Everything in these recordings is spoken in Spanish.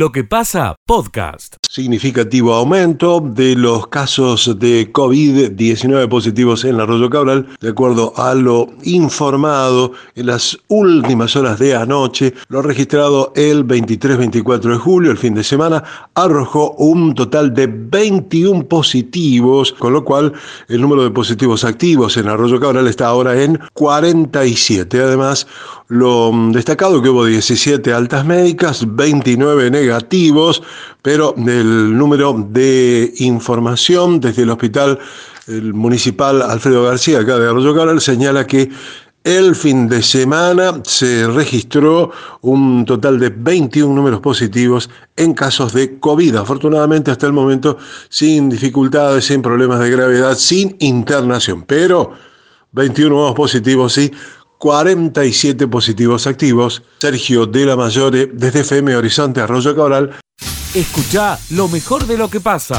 Lo que pasa, podcast. Significativo aumento de los casos de COVID-19 positivos en Arroyo Cabral, de acuerdo a lo informado en las últimas horas de anoche, lo registrado el 23-24 de julio, el fin de semana, arrojó un total de 21 positivos, con lo cual el número de positivos activos en Arroyo Cabral está ahora en 47. Además, lo destacado que hubo 17 altas médicas, 29 negativos, pero el número de información desde el hospital municipal Alfredo García, acá de Arroyo Cabral, señala que el fin de semana se registró un total de 21 números positivos en casos de COVID. Afortunadamente hasta el momento sin dificultades, sin problemas de gravedad, sin internación. Pero 21 nuevos positivos sí 47 positivos activos. Sergio de la Mayore, desde FM Horizonte Arroyo Cabral. Escucha lo mejor de lo que pasa.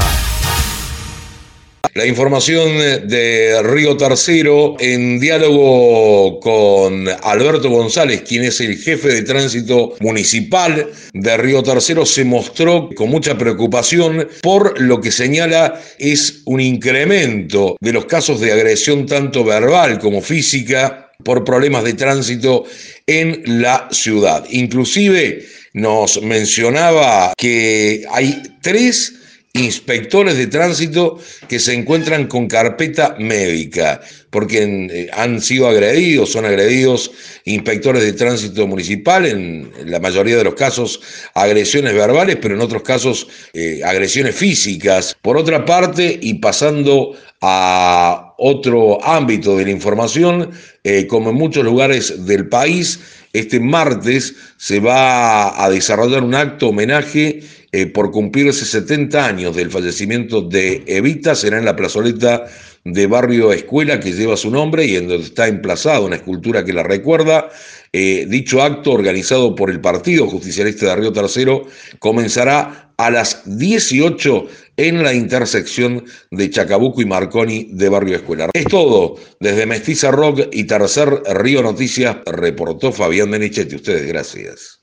La información de Río Tercero en diálogo con Alberto González, quien es el jefe de tránsito municipal de Río Tercero, se mostró con mucha preocupación por lo que señala es un incremento de los casos de agresión tanto verbal como física por problemas de tránsito en la ciudad. Inclusive nos mencionaba que hay tres inspectores de tránsito que se encuentran con carpeta médica, porque eh, han sido agredidos, son agredidos inspectores de tránsito municipal, en, la mayoría de los casos agresiones verbales, pero en otros casos eh, agresiones físicas. Por otra parte, y pasando a otro ámbito de la información, eh, como en muchos lugares del país, este martes se va a desarrollar un acto homenaje eh, por cumplirse 70 años del fallecimiento de Evita, será en la plazoleta de Barrio Escuela que lleva su nombre y en donde está emplazada una escultura que la recuerda. Eh, dicho acto, organizado por el Partido Justicialista de Río Tercero, comenzará a las 18 en la intersección de Chacabuco y Marconi de Barrio Escuela. Es todo. Desde Mestiza Rock y Tercer Río Noticias, reportó Fabián Benichetti. Ustedes, gracias.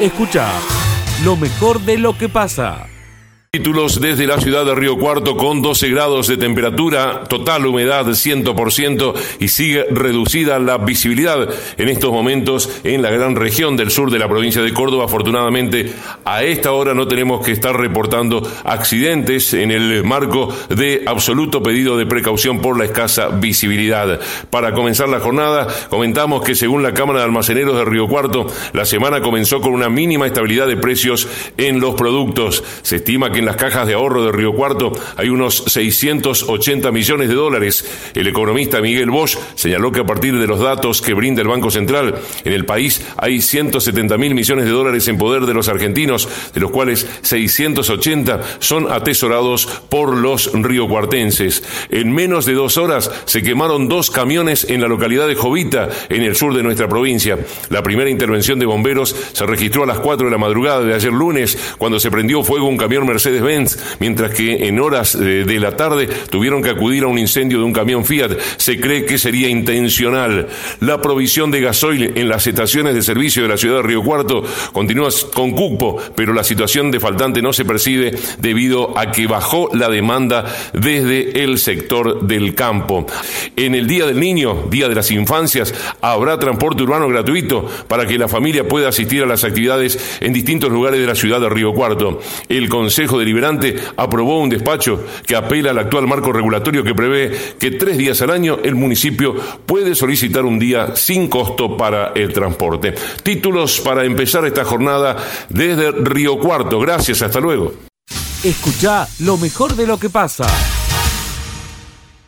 Escucha lo mejor de lo que pasa. Títulos desde la ciudad de Río Cuarto con 12 grados de temperatura, total humedad 100% y sigue reducida la visibilidad en estos momentos en la gran región del sur de la provincia de Córdoba. Afortunadamente, a esta hora no tenemos que estar reportando accidentes en el marco de absoluto pedido de precaución por la escasa visibilidad. Para comenzar la jornada, comentamos que según la Cámara de Almaceneros de Río Cuarto, la semana comenzó con una mínima estabilidad de precios en los productos. Se estima que en las cajas de ahorro de Río Cuarto hay unos 680 millones de dólares. El economista Miguel Bosch señaló que a partir de los datos que brinda el Banco Central, en el país hay 170 mil millones de dólares en poder de los argentinos, de los cuales 680 son atesorados por los riocuartenses. En menos de dos horas se quemaron dos camiones en la localidad de Jovita, en el sur de nuestra provincia. La primera intervención de bomberos se registró a las 4 de la madrugada de ayer lunes, cuando se prendió fuego un camión Mercedes Mercedes-Benz, mientras que en horas de, la tarde tuvieron que acudir a un incendio de un camión Fiat. Se cree que sería intencional. La provisión de gasoil en las estaciones de servicio de la ciudad de Río Cuarto continúa con cupo, pero la situación de faltante no se percibe debido a que bajó la demanda desde el sector del campo. En el Día del Niño, Día de las Infancias, habrá transporte urbano gratuito para que la familia pueda asistir a las actividades en distintos lugares de la ciudad de Río Cuarto. El Consejo Deliberante aprobó un despacho que apela al actual marco regulatorio que prevé que tres días al año el municipio puede solicitar un día sin costo para el transporte. Títulos para empezar esta jornada desde Río Cuarto. Gracias, hasta luego. Escucha lo mejor de lo que pasa.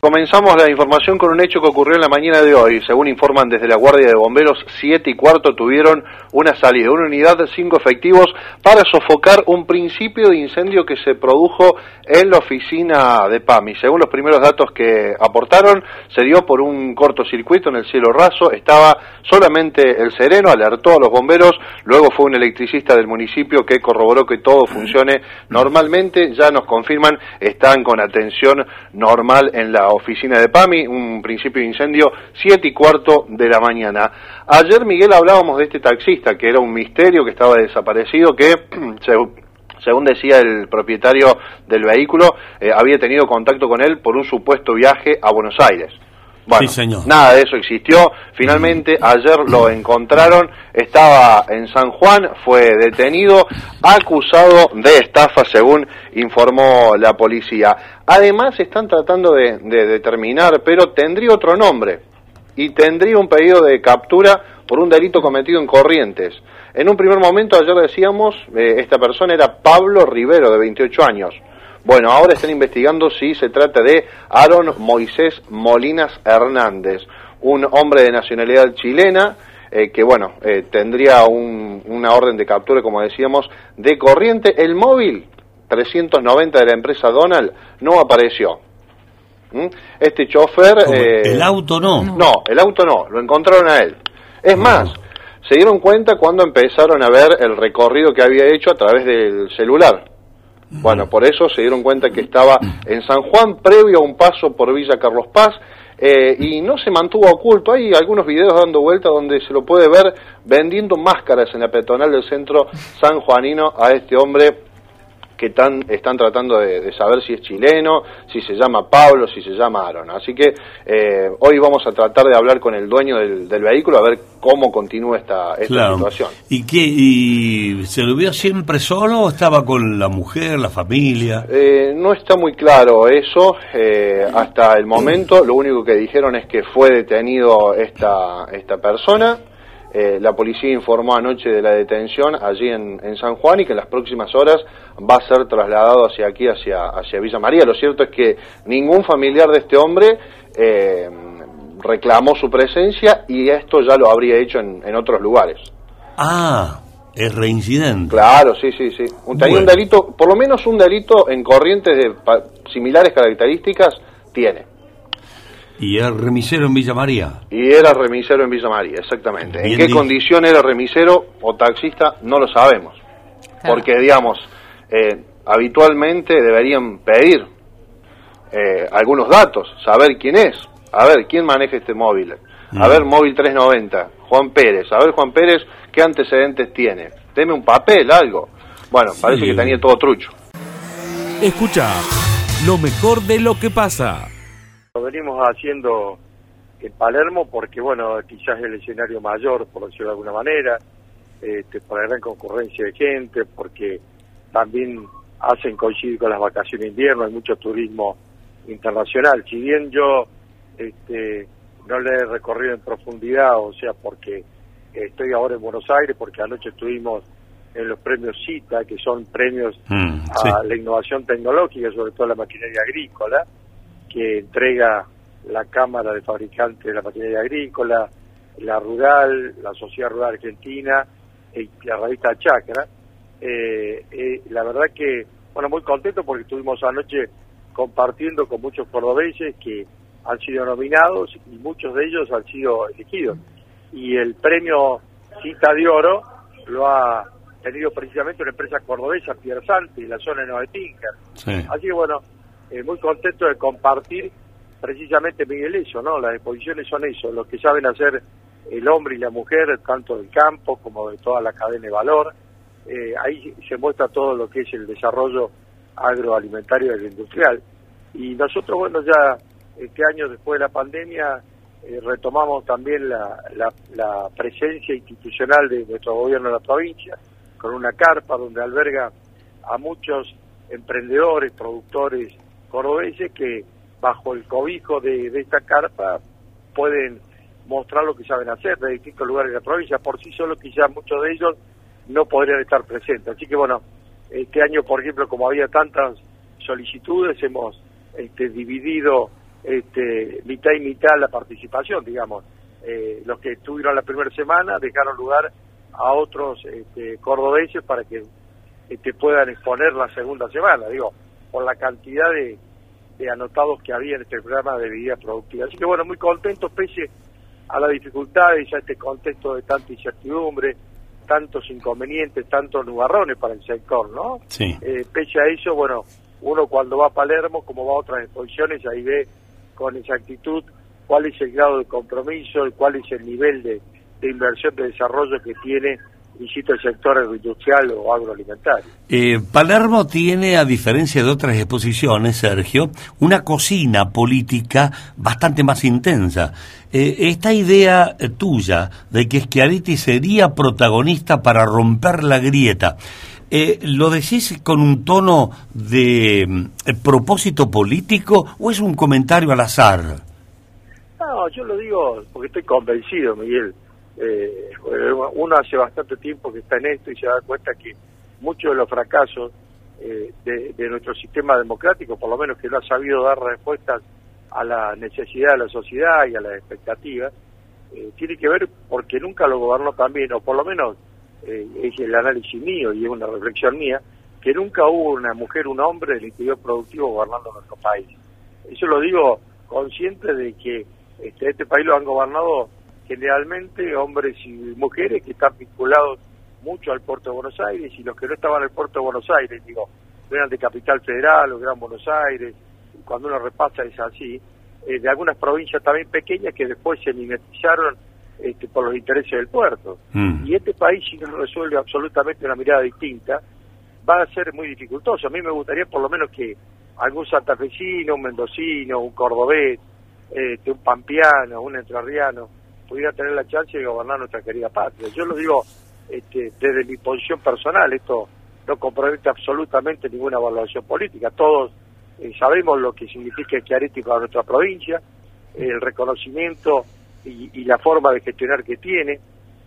Comenzamos la información con un hecho que ocurrió en la mañana de hoy. Según informan desde la Guardia de Bomberos, siete y cuarto tuvieron una salida, una unidad de cinco efectivos para sofocar un principio de incendio que se produjo en la oficina de PAMI. Según los primeros datos que aportaron, se dio por un cortocircuito en el cielo raso, estaba solamente el sereno, alertó a los bomberos, luego fue un electricista del municipio que corroboró que todo funcione normalmente, ya nos confirman, están con atención normal en la oficina de PAMI, un principio de incendio, siete y cuarto de la mañana. Ayer, Miguel, hablábamos de este taxista, que era un misterio, que estaba desaparecido, que, según decía el propietario del vehículo, eh, había tenido contacto con él por un supuesto viaje a Buenos Aires. Bueno, señor. nada de eso existió. Finalmente, ayer lo encontraron, estaba en San Juan, fue detenido, acusado de estafa, según informó la policía. Además, están tratando de determinar, pero tendría otro nombre y tendría un pedido de captura por un delito cometido en Corrientes. En un primer momento, ayer decíamos, eh, esta persona era Pablo Rivero, de 28 años. Bueno, ahora están investigando si se trata de Aaron Moisés Molinas Hernández, un hombre de nacionalidad chilena eh, que, bueno, eh, tendría una orden de captura, como decíamos, de corriente. El móvil 390 de la empresa Donald no apareció. ¿Mm? Este chofer... Eh, ¿El auto no? No, el auto no, lo encontraron a él. Es más, se dieron cuenta cuando empezaron a ver el recorrido que había hecho a través del celular. Bueno, por eso se dieron cuenta que estaba en San Juan previo a un paso por Villa Carlos Paz eh, y no se mantuvo oculto. Hay algunos videos dando vuelta donde se lo puede ver vendiendo máscaras en la peatonal del centro sanjuanino a este hombre que están tratando de, saber si es chileno, si se llama Pablo, si se llama Aaron. Así que eh, hoy vamos a tratar de hablar con el dueño del, vehículo a ver cómo continúa esta, situación. ¿Y qué? ¿Y se lo vio siempre solo o estaba con la mujer, la familia? Eh, no está muy claro eso. Eh, hasta el momento lo único que dijeron es que fue detenido esta, esta persona eh, la policía informó anoche de la detención allí en, San Juan y que en las próximas horas va a ser trasladado hacia aquí, hacia, hacia Villa María. Lo cierto es que ningún familiar de este hombre eh, reclamó su presencia y esto ya lo habría hecho en, otros lugares. Ah, es reincidente. Claro, sí, sí, sí. Un, un delito, por lo menos un delito en corrientes de similares características tiene. ¿Y era remisero en Villa María? Y era remisero en Villa María, exactamente. ¿En qué condición era remisero o taxista? No lo sabemos. Porque, digamos, eh, habitualmente deberían pedir eh, algunos datos, saber quién es, a ver quién maneja este móvil. A mm. ver, móvil 390, Juan Pérez, a ver, Juan Pérez, qué antecedentes tiene. Deme un papel, algo. Bueno, parece que tenía todo trucho. Escucha lo mejor de lo que pasa. Lo venimos haciendo en Palermo porque, bueno, quizás es el escenario mayor, por decirlo de alguna manera, este, por la gran concurrencia de gente, porque también hacen coincidir con las vacaciones de invierno, hay mucho turismo internacional. Si bien yo este, no le he recorrido en profundidad, o sea, porque estoy ahora en Buenos Aires, porque anoche estuvimos en los premios CITA, que son premios mm, a la innovación tecnológica, sobre todo la maquinaria agrícola, que entrega la Cámara de Fabricantes de la Maquinaria Agrícola, la Rural, la Sociedad Rural Argentina y la revista Chacra. Eh, eh, la verdad que, bueno, muy contento porque estuvimos anoche compartiendo con muchos cordobeses que han sido nominados y muchos de ellos han sido elegidos. Y el premio Cita de Oro lo ha tenido precisamente una empresa cordobesa, Pierzante, en la zona de Nueva Así que bueno, eh, muy contento de compartir precisamente, Miguel, eso, ¿no? Las exposiciones son eso, lo que saben hacer el hombre y la mujer, tanto del campo como de toda la cadena de valor. Eh, ahí se muestra todo lo que es el desarrollo agroalimentario y industrial. Y nosotros, bueno, ya este año después de la pandemia eh, retomamos también la, la presencia institucional de nuestro gobierno de la provincia, con una carpa donde alberga a muchos emprendedores, productores, cordobeses que bajo el cobijo de, esta carpa pueden mostrar lo que saben hacer de distintos lugares de la provincia. Por sí solo quizás muchos de ellos no podrían estar presentes. Así que bueno, este año, por ejemplo, como había tantas solicitudes, hemos este, dividido este, mitad y mitad la participación, digamos. Eh, los que estuvieron la primera semana dejaron lugar a otros este, cordobeses para que este, puedan exponer la segunda semana. Digo, por la cantidad de, anotados que había en este programa de vida productiva. Así que bueno, muy contento pese a las dificultades, a este contexto de tanta incertidumbre, tantos inconvenientes, tantos nubarrones para el sector, ¿no? Sí. Eh, pese a eso, bueno, uno cuando va a Palermo, como va a otras exposiciones, ahí ve con exactitud cuál es el grado de compromiso y cuál es el nivel de, de inversión de desarrollo que tiene insisto, el sector agroindustrial o agroalimentario. Eh, Palermo tiene, a diferencia de otras exposiciones, Sergio, una cocina política bastante más intensa. Eh, esta idea eh, tuya de que Schiaretti sería protagonista para romper la grieta, ¿lo decís con un tono de propósito político o es un comentario al azar? No, yo lo digo porque estoy convencido, Miguel eh, uno hace bastante tiempo que está en esto y se da cuenta que muchos de los fracasos eh, de, nuestro sistema democrático, por lo menos que no ha sabido dar respuestas a la necesidad de la sociedad y a las expectativas, eh, tiene que ver porque nunca lo gobernó también, o por lo menos eh, es el análisis mío y es una reflexión mía, que nunca hubo una mujer, un hombre del interior productivo gobernando nuestro país. Eso lo digo consciente de que este, este país lo han gobernado generalmente hombres y mujeres que están vinculados mucho al puerto de Buenos Aires y los que no estaban el puerto de Buenos Aires, digo, eran de Capital Federal o Gran Buenos Aires, cuando uno repasa es así, eh, de algunas provincias también pequeñas que después se mimetizaron este, por los intereses del puerto. Mm. Y este país, si no resuelve absolutamente una mirada distinta, va a ser muy dificultoso. A mí me gustaría por lo menos que algún santafesino, un mendocino, un cordobés, este, un pampeano, un entrerriano, pudiera tener la chance de gobernar nuestra querida patria. Yo lo digo este, desde mi posición personal, esto no compromete absolutamente ninguna evaluación política. Todos eh, sabemos lo que significa el Chiaretti para nuestra provincia, el reconocimiento y, la forma de gestionar que tiene.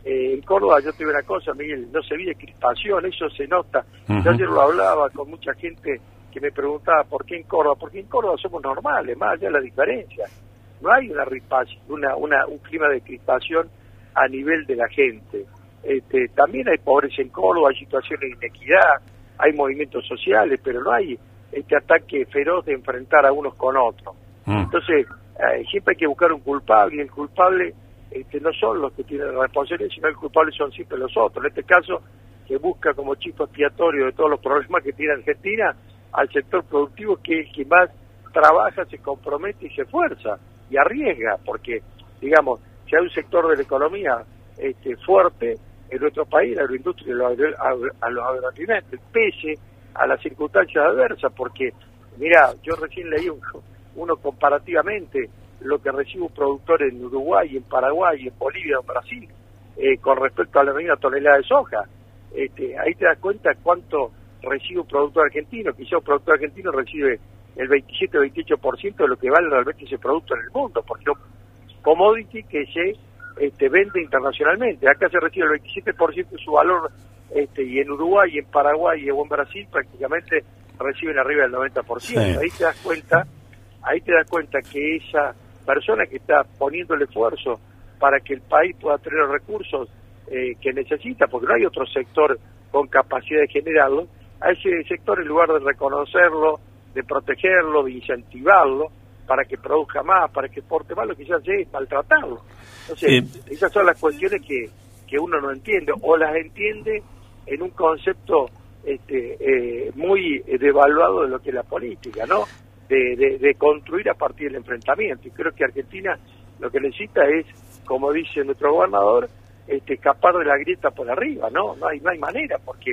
Eh, en Córdoba yo te una cosa, Miguel, no se vive crispación, eso se nota. Yo ayer lo hablaba con mucha gente que me preguntaba por qué en Córdoba, porque en Córdoba somos normales, más allá de la diferencia no hay una, una, un clima de crispación a nivel de la gente. Este, también hay pobreza en Córdoba, hay situaciones de inequidad, hay movimientos sociales, pero no hay este ataque feroz de enfrentar a unos con otros. Mm. Entonces, eh, siempre hay que buscar un culpable, y el culpable este, no son los que tienen la responsabilidad, sino el culpable son siempre los otros. En este caso, que busca como chico expiatorio de todos los problemas que tiene Argentina al sector productivo, que es el que más trabaja, se compromete y se esfuerza y arriesga, porque, digamos, si hay un sector de la economía este, fuerte en nuestro país, la agroindustria a los agroalimentos, pese a las circunstancias adversas, porque, mira, yo recién leí uno comparativamente lo que recibe un productor en Uruguay, en Paraguay, en Bolivia, en Brasil, eh, con respecto a la misma tonelada de soja. Este, ahí te das cuenta cuánto recibe un productor argentino. Quizá un productor argentino recibe el 27-28% de lo que vale realmente ese producto en el mundo, porque es un commodity que se este, vende internacionalmente. Acá se recibe el 27% de su valor este, y en Uruguay, y en Paraguay y en Brasil prácticamente reciben arriba del 90%. Ahí te das cuenta, ahí te das cuenta que esa persona que está poniendo el esfuerzo para que el país pueda tener los recursos eh, que necesita, porque no hay otro sector con capacidad de generarlo, a ese sector en lugar de reconocerlo, de protegerlo, de incentivarlo para que produzca más, para que porte más, lo que hace es maltratarlo. Entonces, esas son las cuestiones que, que uno no entiende, o las entiende en un concepto este, eh, muy devaluado de lo que es la política, ¿no? De, de, construir a partir del enfrentamiento. Y creo que Argentina lo que necesita es, como dice nuestro gobernador, este, escapar de la grieta por arriba, ¿no? No hay, no hay manera, porque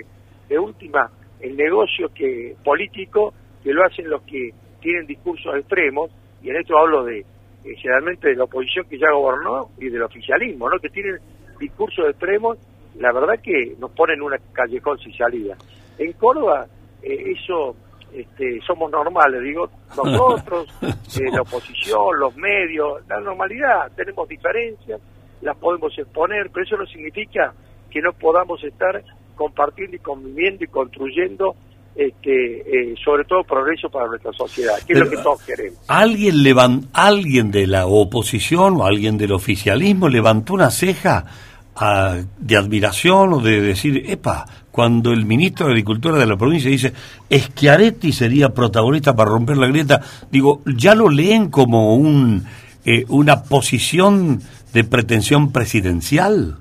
de última, el negocio que político que lo hacen los que tienen discursos extremos, y en esto hablo de eh, generalmente de la oposición que ya gobernó y del oficialismo, ¿no? que tienen discursos extremos, la verdad que nos ponen una callejón sin salida. En Córdoba, eh, eso este, somos normales, digo, nosotros, eh, la oposición, los medios, la normalidad, tenemos diferencias, las podemos exponer, pero eso no significa que no podamos estar compartiendo y conviviendo y construyendo este, eh, sobre todo progreso para nuestra sociedad, que es lo que todos queremos. ¿Alguien, ¿Alguien de la oposición o alguien del oficialismo levantó una ceja a, de admiración o de decir, epa, cuando el ministro de Agricultura de la provincia dice, Schiaretti sería protagonista para romper la grieta, digo, ¿ya lo leen como un, eh, una posición de pretensión presidencial?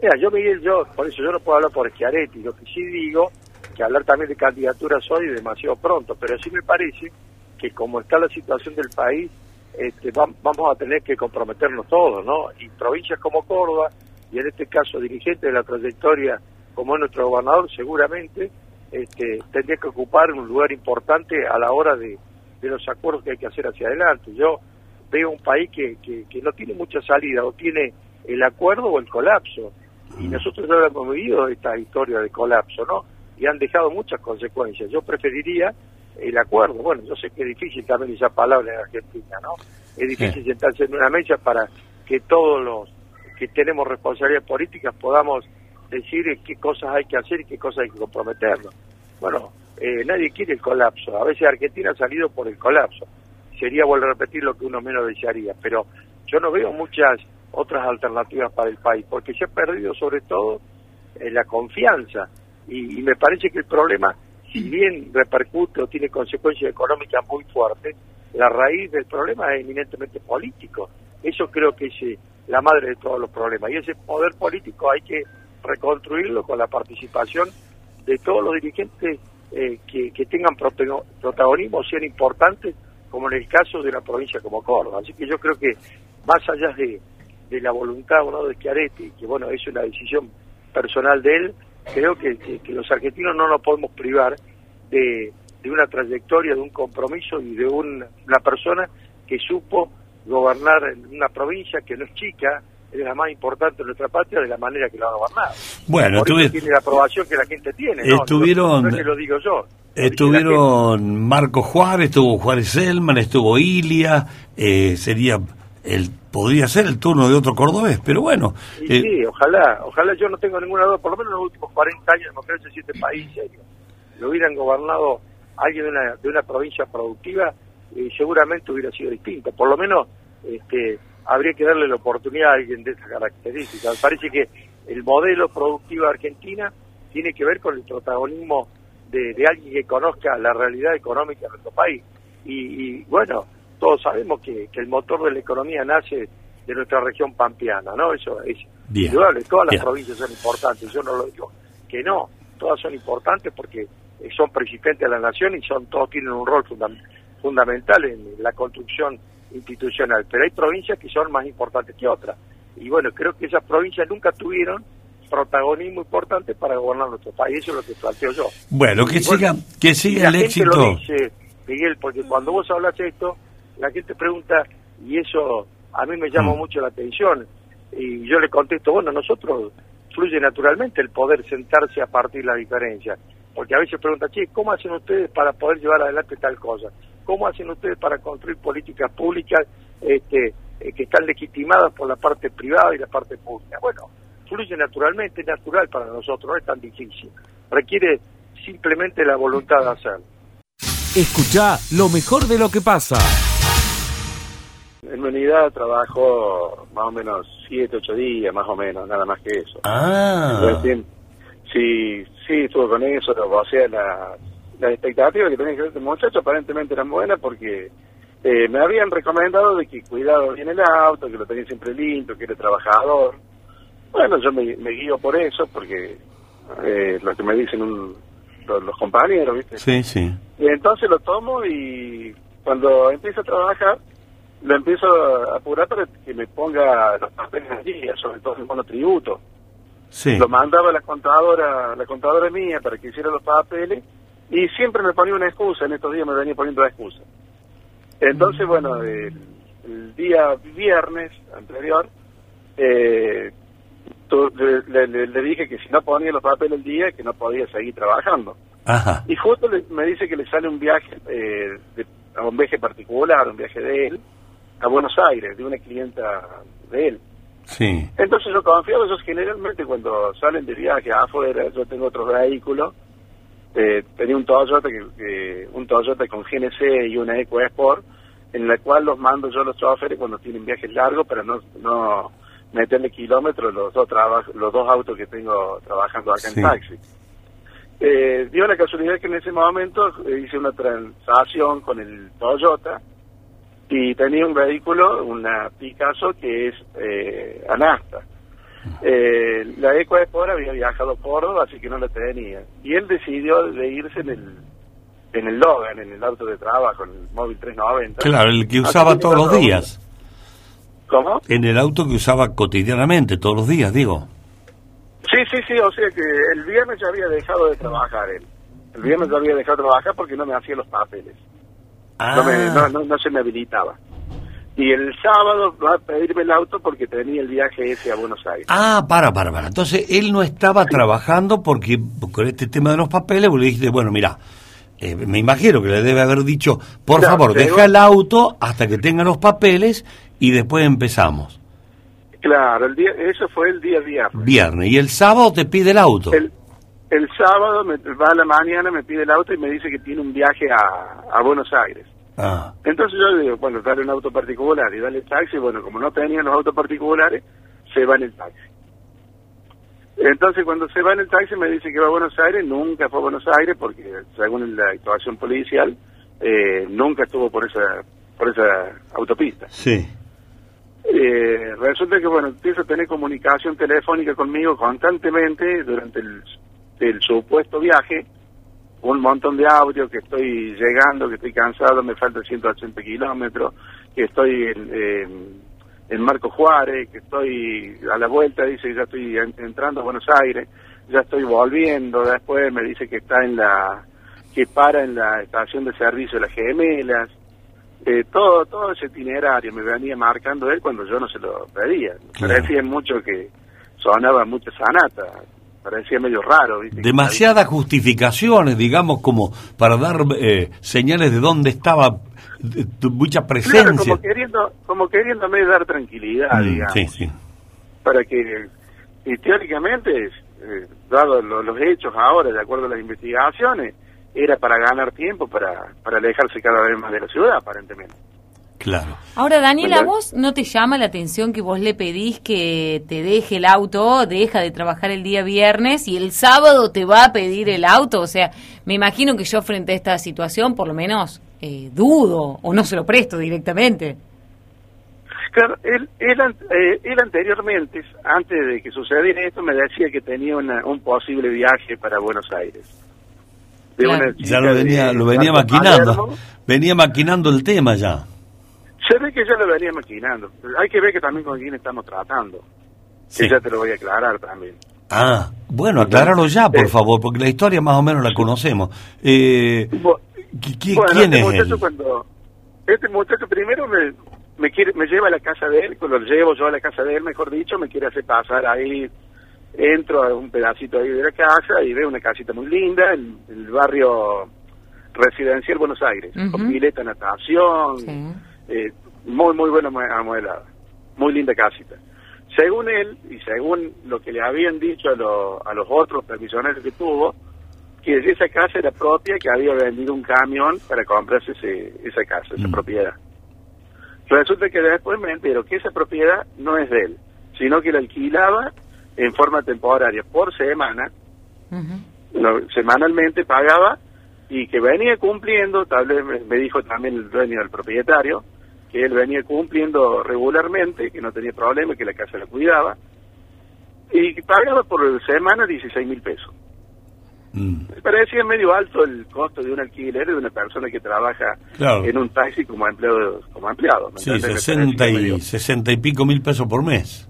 Mira, yo Miguel, yo, por eso yo no puedo hablar por Schiaretti, lo que sí digo que hablar también de candidaturas hoy es demasiado pronto, pero sí me parece que como está la situación del país, este, vamos a tener que comprometernos todos, ¿no? Y provincias como Córdoba, y en este caso dirigente de la trayectoria como es nuestro gobernador, seguramente este, tendría que ocupar un lugar importante a la hora de, de los acuerdos que hay que hacer hacia adelante. Yo veo un país que, que, que no tiene mucha salida, o tiene el acuerdo o el colapso. Y nosotros ya hemos vivido esta historia de colapso, ¿no? Y han dejado muchas consecuencias. Yo preferiría el acuerdo. Bueno, yo sé que es difícil también esa palabra en Argentina, ¿no? Es difícil sentarse en una mesa para que todos los que tenemos responsabilidades políticas podamos decir qué cosas hay que hacer y qué cosas hay que comprometernos. Bueno, eh, nadie quiere el colapso. A veces Argentina ha salido por el colapso. Sería volver a repetir lo que uno menos desearía, pero yo no veo muchas otras alternativas para el país, porque se ha perdido sobre todo eh, la confianza y, y, me parece que el problema, si bien repercute o tiene consecuencias económicas muy fuertes, la raíz del problema es eminentemente político. Eso creo que es eh, la madre de todos los problemas y ese poder político hay que reconstruirlo con la participación de todos los dirigentes eh, que, que, tengan protagonismo, sean importantes, como en el caso de una provincia como Córdoba. Así que yo creo que más allá de, de la voluntad o no de Chiaretti, que bueno, es una decisión personal de él, creo que, que, que los argentinos no nos podemos privar de, de, una trayectoria, de un compromiso y de un, una persona que supo gobernar en una provincia que no es chica, es la más importante de nuestra patria de la manera que lo ha gobernado. Bueno, tuve... tiene la aprobación que la gente tiene. Estuvieron, no, no, lo digo yo. Estuvieron Marco Juárez, estuvo Juárez Selman, estuvo Ilia, eh, sería el podría ser el turno de otro cordobés, pero bueno. Sí, eh, sí, ojalá, ojalá yo no tengo ninguna duda, por lo menos en los últimos 40 años democracia en siete países, lo hubieran gobernado alguien de una, de una provincia productiva, eh, seguramente hubiera sido distinto, por lo menos este habría que darle la oportunidad a alguien de esas características. Me parece que el modelo productivo de Argentina tiene que ver con el protagonismo de, de alguien que conozca la realidad económica de nuestro país. Y, y bueno, todos sabemos que, que, el motor de la economía nace de nuestra región pampeana, ¿no? Eso es indudable. Todas las Bien. provincias son importantes, yo no lo digo que no, todas son importantes porque son presidentes de la nación y son todos tienen un rol fundam fundamental en la construcción institucional, pero hay provincias que son más importantes que otras. Y bueno, creo que esas provincias nunca tuvieron protagonismo importante para gobernar nuestro país, eso es lo que planteo yo. Bueno, que y, siga, bueno, que siga el éxito. Lo dice, Miguel, porque cuando vos hablas esto, la gente pregunta, y eso a mí me llama mm. mucho la atención, y yo le contesto, bueno, nosotros fluye naturalmente el poder sentarse a partir la diferencia, porque a veces preguntan, che, ¿cómo hacen ustedes para poder llevar adelante tal cosa? ¿Cómo hacen ustedes para construir políticas públicas este, eh, que están legitimadas por la parte privada y la parte pública? Bueno, fluye naturalmente, es natural para nosotros, no es tan difícil. Requiere simplemente la voluntad de hacerlo. Escucha lo mejor de lo que pasa. En mi unidad trabajo más o menos 7, 8 días, más o menos, nada más que eso. Ah. Sí, sí, estuvo con eso, o sea, la, las expectativas que tenía que ver este muchacho aparentemente eran buenas porque eh, me habían recomendado de que cuidado bien el auto, que lo tenía siempre limpio, que era trabajador. Bueno, yo me, me guío por eso, porque eh, lo que me dicen un, los, los, compañeros, ¿viste? Sí, sí. Y entonces lo tomo y cuando empiezo a trabajar, lo empiezo a apurar para que me ponga los papeles al día, sobre todo el monotributo. Sí. Lo mandaba a la contadora, la contadora mía para que hiciera los papeles y siempre me ponía una excusa, en estos días me venía poniendo la excusa. Entonces, bueno, el, el día viernes anterior, eh, tu, le, le, le, dije que si no ponía los papeles el día, que no podía seguir trabajando. Ajá. Y justo le, me dice que le sale un viaje, eh, de, a un viaje particular, un viaje de él, a Buenos Aires, de una clienta de él. Sí. Entonces yo confiaba, ellos generalmente cuando salen de viaje afuera, yo tengo otros vehículos, eh, tenía un Toyota que, un Toyota con GNC y una EcoSport en la cual los mando yo los choferes cuando tienen viajes largos para no no meterle kilómetros los dos los dos autos que tengo trabajando acá sí. en taxi eh, dio la casualidad que en ese momento hice una transacción con el Toyota y tenía un vehículo una Picasso que es eh, Anasta eh, la Eco Sport había viajado a Córdoba, así que no la tenía. Y él decidió de irse en el en el Logan, en el auto de trabajo, en el móvil 390. Claro, el que usaba todos los días. ¿Cómo? En el auto que usaba cotidianamente, todos los días, digo. Sí, sí, sí, o sea que el viernes ya había dejado de trabajar él. El viernes ya había dejado de trabajar porque no me hacía los papeles. Ah, No, me- no, no, no se me habilitaba. Y el sábado va a pedirme el auto porque tenía el viaje ese a Buenos Aires. ah, para, para, para. Entonces, él no estaba trabajando porque con este tema de los papeles, vos le dijiste, bueno, mira, eh, me imagino que le debe haber dicho, por favor, deja el auto hasta que tenga los papeles y después empezamos. Claro, el día, eso fue el día viernes. Viernes. Y el sábado te pide el auto. El, el sábado me, va a la mañana, me pide el auto y me dice que tiene un viaje a, a Buenos Aires. Ah, Entonces yo le digo, bueno, dale un auto particular y dale el taxi. Bueno, como no tenían los autos particulares, se va en el taxi. Entonces cuando se va en el taxi me dice que va a Buenos Aires, nunca fue a Buenos Aires porque según la actuación policial, eh, nunca estuvo por esa, por esa autopista. sí. Eh, resulta que, bueno, empieza a tener comunicación telefónica conmigo constantemente durante el, el supuesto viaje, un montón de audio, que estoy llegando, que estoy cansado, me faltan 180 kilómetros, que estoy en, en- en Marco Juárez, que estoy a la vuelta, dice que ya estoy en- entrando a Buenos Aires, ya estoy volviendo, después me dice que está en la, que para en la estación de servicio de las gemelas, eh, todo todo ese itinerario me venía marcando él cuando yo no se lo pedía. Claro. Parecía mucho que sonaba mucha sanata, parecía medio raro. ¿viste? Demasiadas justificaciones, digamos, como para dar eh, señales de dónde estaba mucha Claro, presencia. como queriendo, como queriéndome dar tranquilidad, Mm, digamos, sí, sí. para que, y teóricamente, eh, dado lo- los hechos ahora, de acuerdo a las investigaciones, era para ganar tiempo, para, para alejarse cada vez más de la ciudad, aparentemente. Claro. Ahora, Daniela, ¿a vos no te llama la atención que vos le pedís que te deje el auto, deja de trabajar el día viernes y el sábado te va a pedir el auto? O sea, me imagino que yo frente a esta situación, por lo menos, eh, dudo o no se lo presto directamente. Claro, él, él, eh, él anteriormente, antes de que sucediera esto, me decía que tenía una- un posible viaje para Buenos Aires. De Claro. una Ya lo de venía, lo venía maquinando. Palermo. Venía maquinando el tema ya. Se ve que ya lo venía maquinando. Hay que ver que también con quién estamos tratando. Sí. Que ya te lo voy a aclarar también. Ah, bueno, acláralo ya, por Eh. favor, porque la historia más o menos la conocemos. Eh, Bu- ¿qui- qui- bueno, ¿Quién este es muchacho él? cuando este muchacho primero me, me quiere me lleva a la casa de él, cuando lo llevo yo a la casa de él, mejor dicho, me quiere hacer pasar ahí, entro a un pedacito ahí de la casa y veo una casita muy linda, el, el barrio residencial Buenos Aires, con Ujú. pileta, natación, Sí. Eh, muy muy buena amue- amueblada, muy linda casita. Según él y según lo que le habían dicho a, lo- a los otros permisionarios que tuvo, que esa casa era propia, que había vendido un camión para comprarse ese- esa casa, esa Mm. propiedad. Resulta que después me entero que esa propiedad no es de él, sino que la alquilaba en forma temporaria, por semana, semanalmente pagaba y que venía cumpliendo, tal vez me dijo también el dueño del propietario, que él venía cumpliendo regularmente, que no tenía problema, que la casa la cuidaba, y pagaba por semana 16 mil pesos. Mm, Me parecía medio alto el costo de un alquiler de una persona que trabaja Claro. en un taxi como empleado. Como empleado ¿me Sí, entendés? Me 60 parecía y, medio- 60 y pico mil pesos por mes.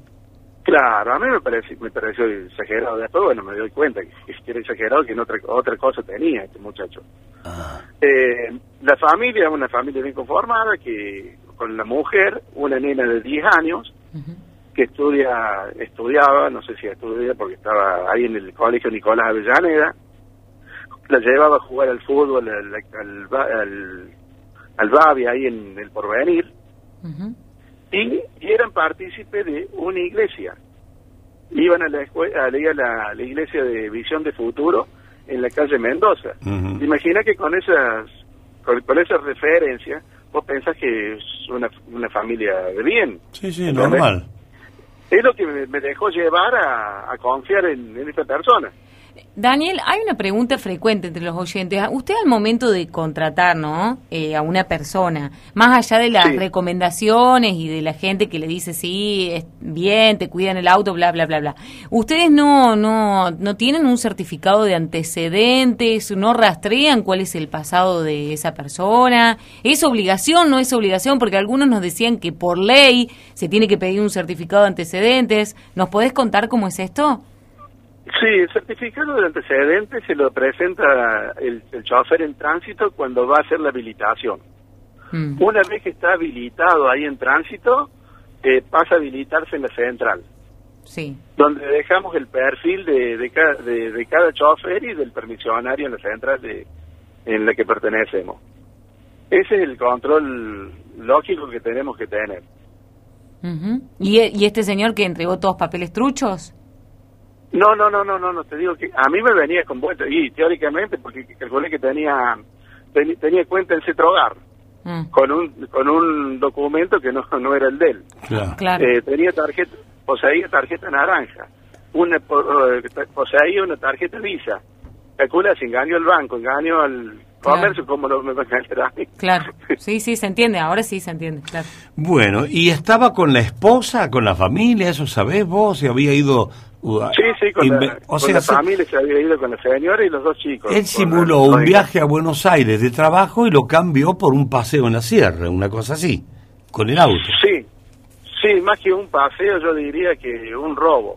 Claro, a mí me pareció, me pareció exagerado. Después, bueno, me doy cuenta que, que era exagerado, que en otra, otra cosa tenía este muchacho. Ah, Eh, la familia, una familia bien conformada, que con la mujer, una nena de 10 años, que estudia, estudiaba, no sé si estudia porque estaba ahí en el colegio Nicolás Avellaneda, la llevaba a jugar al fútbol, al, al, ba- al, al Babi ahí en el Porvenir, Ujú. y, y eran partícipes de una iglesia. Iban a la, escue- a la, a la- a la iglesia de Visión de Futuro en la calle Mendoza. ujú. Imagina que con esas con, con esas referencias vos pensás que es una, una familia de bien. Sí, sí, normal. Es lo que me, me dejó llevar a, a confiar en, en esta persona. Daniel, hay una pregunta frecuente entre los oyentes. Usted al momento de contratar ¿no? Eh, a una persona, más allá de las recomendaciones y de la gente que le dice, sí, es bien, te cuidan el auto, bla, bla, bla, bla, ¿ustedes no, no, no tienen un certificado de antecedentes, no rastrean cuál es el pasado de esa persona? ¿Es obligación, no es obligación? Porque algunos nos decían que por ley se tiene que pedir un certificado de antecedentes. ¿Nos podés contar cómo es esto? Sí, el certificado de antecedentes se lo presenta el, chofer en tránsito cuando va a hacer la habilitación. Mm. Una vez que está habilitado ahí en tránsito, eh, pasa a habilitarse en la central. Sí. Donde dejamos el perfil de, de, cada, de, cada chofer y del permisionario en la central de, en la que pertenecemos. Ese es el control lógico que tenemos que tener. ¿Y, ¿Y este señor que entregó todos papeles truchos? No, no, no, no, no, no, te digo que a mí me venía con vuelta, y teóricamente, porque calculé que tenía tenía cuenta en Cetrogar, mm. con un con un documento que no, no era el de él. Claro. Eh, tenía tarjeta, poseía tarjeta naranja, una, eh, poseía una tarjeta Visa. Calcula si engaño al banco, engaño al comercio, como lo me va a Claro, sí, sí, se entiende, ahora sí se entiende, claro. Bueno, ¿y estaba con la esposa, con la familia, eso sabés vos? ¿Si había ido Sí, sí, con, la, o sea, familia se había ido con la señora y los dos chicos. Él simuló un viaje a Buenos Aires de trabajo y lo cambió por un paseo en la sierra, una cosa así, con el auto. Sí, sí, más que un paseo yo diría que un robo.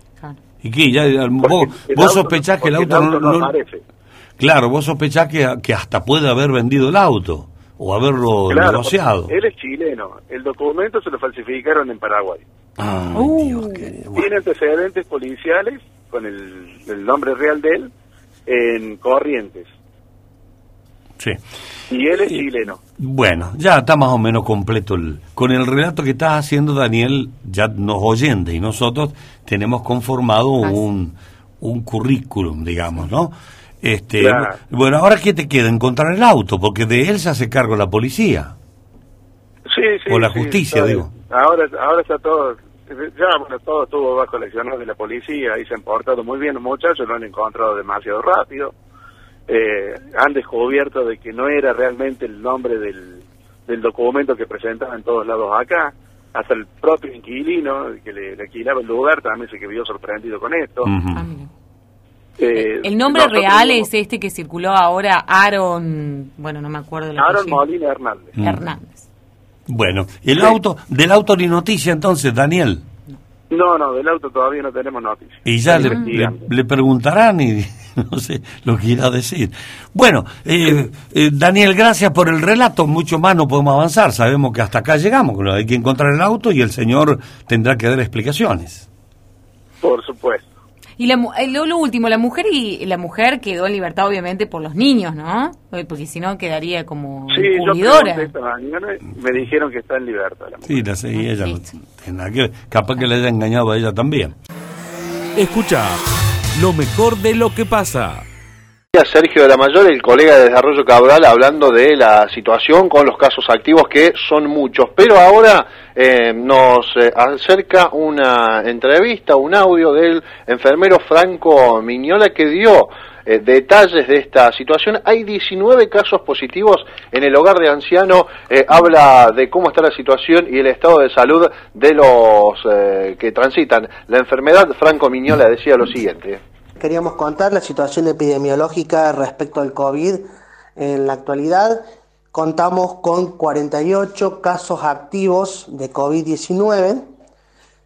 ¿Y qué? Ya, vos, vos sospechás que el auto, no, no, Claro, vos sospechás que, que hasta puede haber vendido el auto o haberlo negociado. Él es chileno, el documento se lo falsificaron en Paraguay. Ah, uh. Tiene antecedentes policiales con el, nombre real de él en Corrientes. Sí. Y él es chileno. Bueno, ya está más o menos completo. El, con el relato que estás haciendo, Daniel, ya nos oyente y nosotros tenemos conformado un, un currículum, digamos, ¿no? Este, Bueno, ahora ¿qué te queda? Encontrar el auto, porque de él se hace cargo la policía. Sí, sí. O la justicia, digo. Ahora, ahora está todo, ya bueno, todo estuvo bajo la de la policía y se han portado muy bien los muchachos, lo han encontrado demasiado rápido. Eh, han descubierto de que no era realmente el nombre del, del documento que presentaban en todos lados acá. Hasta el propio inquilino que le, alquilaba el lugar también se que vio sorprendido con esto. Eh, el nombre real es este que circuló ahora, Aaron, bueno, no me acuerdo. Aaron Molina Hernández. Hernández. Bueno, el auto, del auto ni noticia entonces, Daniel. No, no, del auto todavía no tenemos noticia. Y ya le, preguntarán y no sé lo que irá a decir. Bueno, eh, eh, Daniel, gracias por el relato. Mucho más no podemos avanzar. Sabemos que hasta acá llegamos. Hay que encontrar el auto y el señor tendrá que dar explicaciones. Por supuesto. Y la, eh, lo, último, la mujer y la mujer quedó en libertad obviamente por los niños, ¿no? Porque si no quedaría como sí, me dijeron que está en libertad. La Sí, la seguí ella. capaz que le haya engañado a ella también. Escucha lo mejor de lo que pasa. Sergio de la Mayor, el colega de Desarrollo Cabral, hablando de la situación con los casos activos, que son muchos. Pero ahora eh, nos eh, acerca una entrevista, un audio del enfermero Franco Miñola que dio eh, detalles de esta situación. Hay 19 casos positivos en el hogar de anciano. habla de cómo está la situación y el estado de salud de los que transitan la enfermedad. Franco Miñola decía lo siguiente. Queríamos contar la situación epidemiológica respecto al COVID en la actualidad. Contamos con 48 casos activos de COVID-19,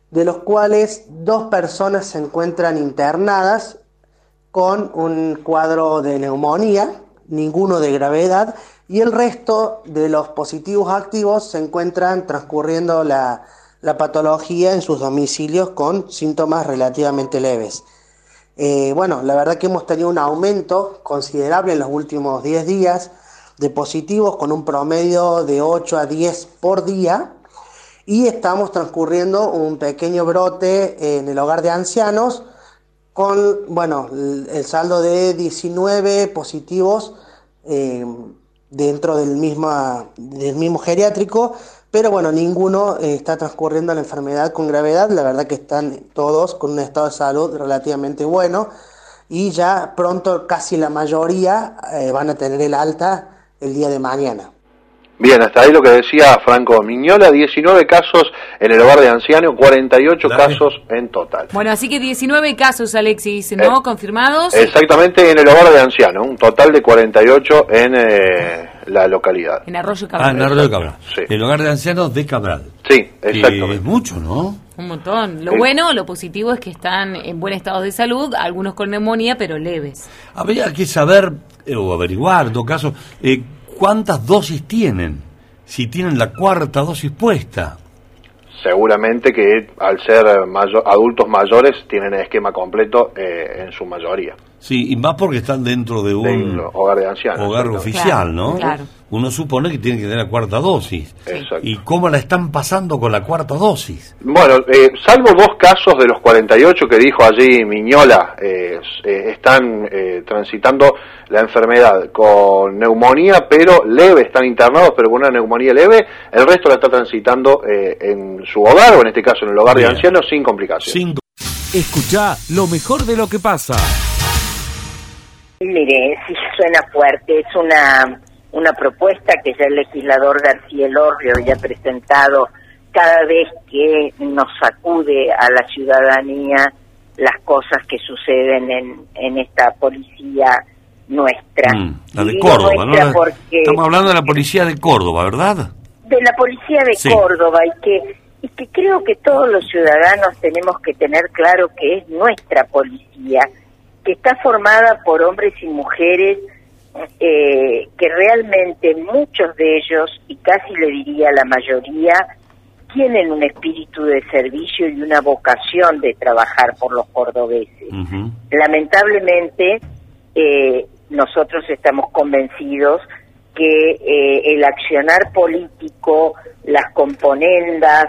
de los cuales dos personas se encuentran internadas con un cuadro de neumonía, ninguno de gravedad, y el resto de los positivos activos se encuentran transcurriendo la, la patología en sus domicilios con síntomas relativamente leves. Eh, bueno, la verdad que hemos tenido un aumento considerable en los últimos 10 días de positivos con un promedio de 8 a 10 por día. Y estamos transcurriendo un pequeño brote en el hogar de ancianos con, bueno, el saldo de 19 positivos eh, dentro del, misma, del mismo geriátrico pero bueno, ninguno eh, está transcurriendo la enfermedad con gravedad, la verdad que están todos con un estado de salud relativamente bueno y ya pronto casi la mayoría eh, van a tener el alta el día de mañana. Bien, hasta ahí lo que decía Franco Miñola, 19 casos en el hogar de ancianos, 48 casos en total. Bueno, así que 19 casos, Alexis, ¿no? Eh, Confirmados. Exactamente en el hogar de ancianos, un total de 48 en eh, la localidad. En Arroyo Ah, Cabral. en Arroyo de Cabral. Sí. El hogar de ancianos de Cabral. Sí, exactamente. es mucho, ¿no? Un montón. Lo Sí. bueno, lo positivo es que están en buen estado de salud, algunos con neumonía, pero leves. Habría que saber, eh, o averiguar, en todo caso, eh, cuántas dosis tienen. Si tienen la cuarta dosis puesta. Seguramente que al ser adultos mayores tienen el esquema completo eh, en su mayoría. Sí, y más porque están dentro de un hogar de ancianos. hogar oficial, ¿no? claro. Uno supone que tienen que tener la cuarta dosis. Exacto. ¿Y cómo la están pasando con la cuarta dosis? Bueno, eh, salvo dos casos de los 48 que dijo allí Miñola, eh, eh, están eh, transitando la enfermedad con neumonía, pero leve, están internados, pero con una neumonía leve, el resto la está transitando eh, en su hogar, o en este caso en el hogar Bien. de ancianos, sin complicaciones. Escucha lo mejor de lo que pasa. Mire, sí suena fuerte, es una, una propuesta que ya el legislador García Elorrio ya ha presentado cada vez que nos sacude a la ciudadanía las cosas que suceden en, en esta policía nuestra. Mm, la de Córdoba, ¿no? La- Estamos hablando de la policía de Córdoba, ¿verdad? de la policía de Sí. Córdoba y que y que creo que todos los ciudadanos tenemos que tener claro que es nuestra policía que está formada por hombres y mujeres eh, que realmente muchos de ellos y casi le diría la mayoría tienen un espíritu de servicio y una vocación de trabajar por los cordobeses. Lamentablemente eh, nosotros estamos convencidos que eh, el accionar político, las componendas,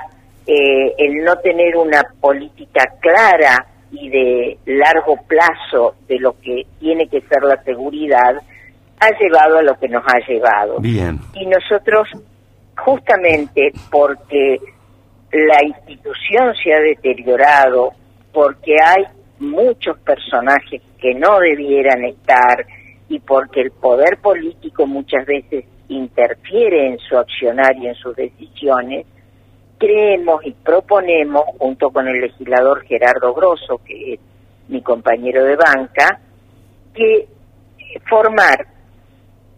eh, el no tener una política clara y de largo plazo de lo que tiene que ser la seguridad, ha llevado a lo que nos ha llevado. Bien. Y nosotros, justamente porque la institución se ha deteriorado, porque hay muchos personajes que no debieran estar y porque el poder político muchas veces interfiere en su accionar y en sus decisiones, creemos y proponemos, junto con el legislador Gerardo Grosso, que es mi compañero de banca, que formar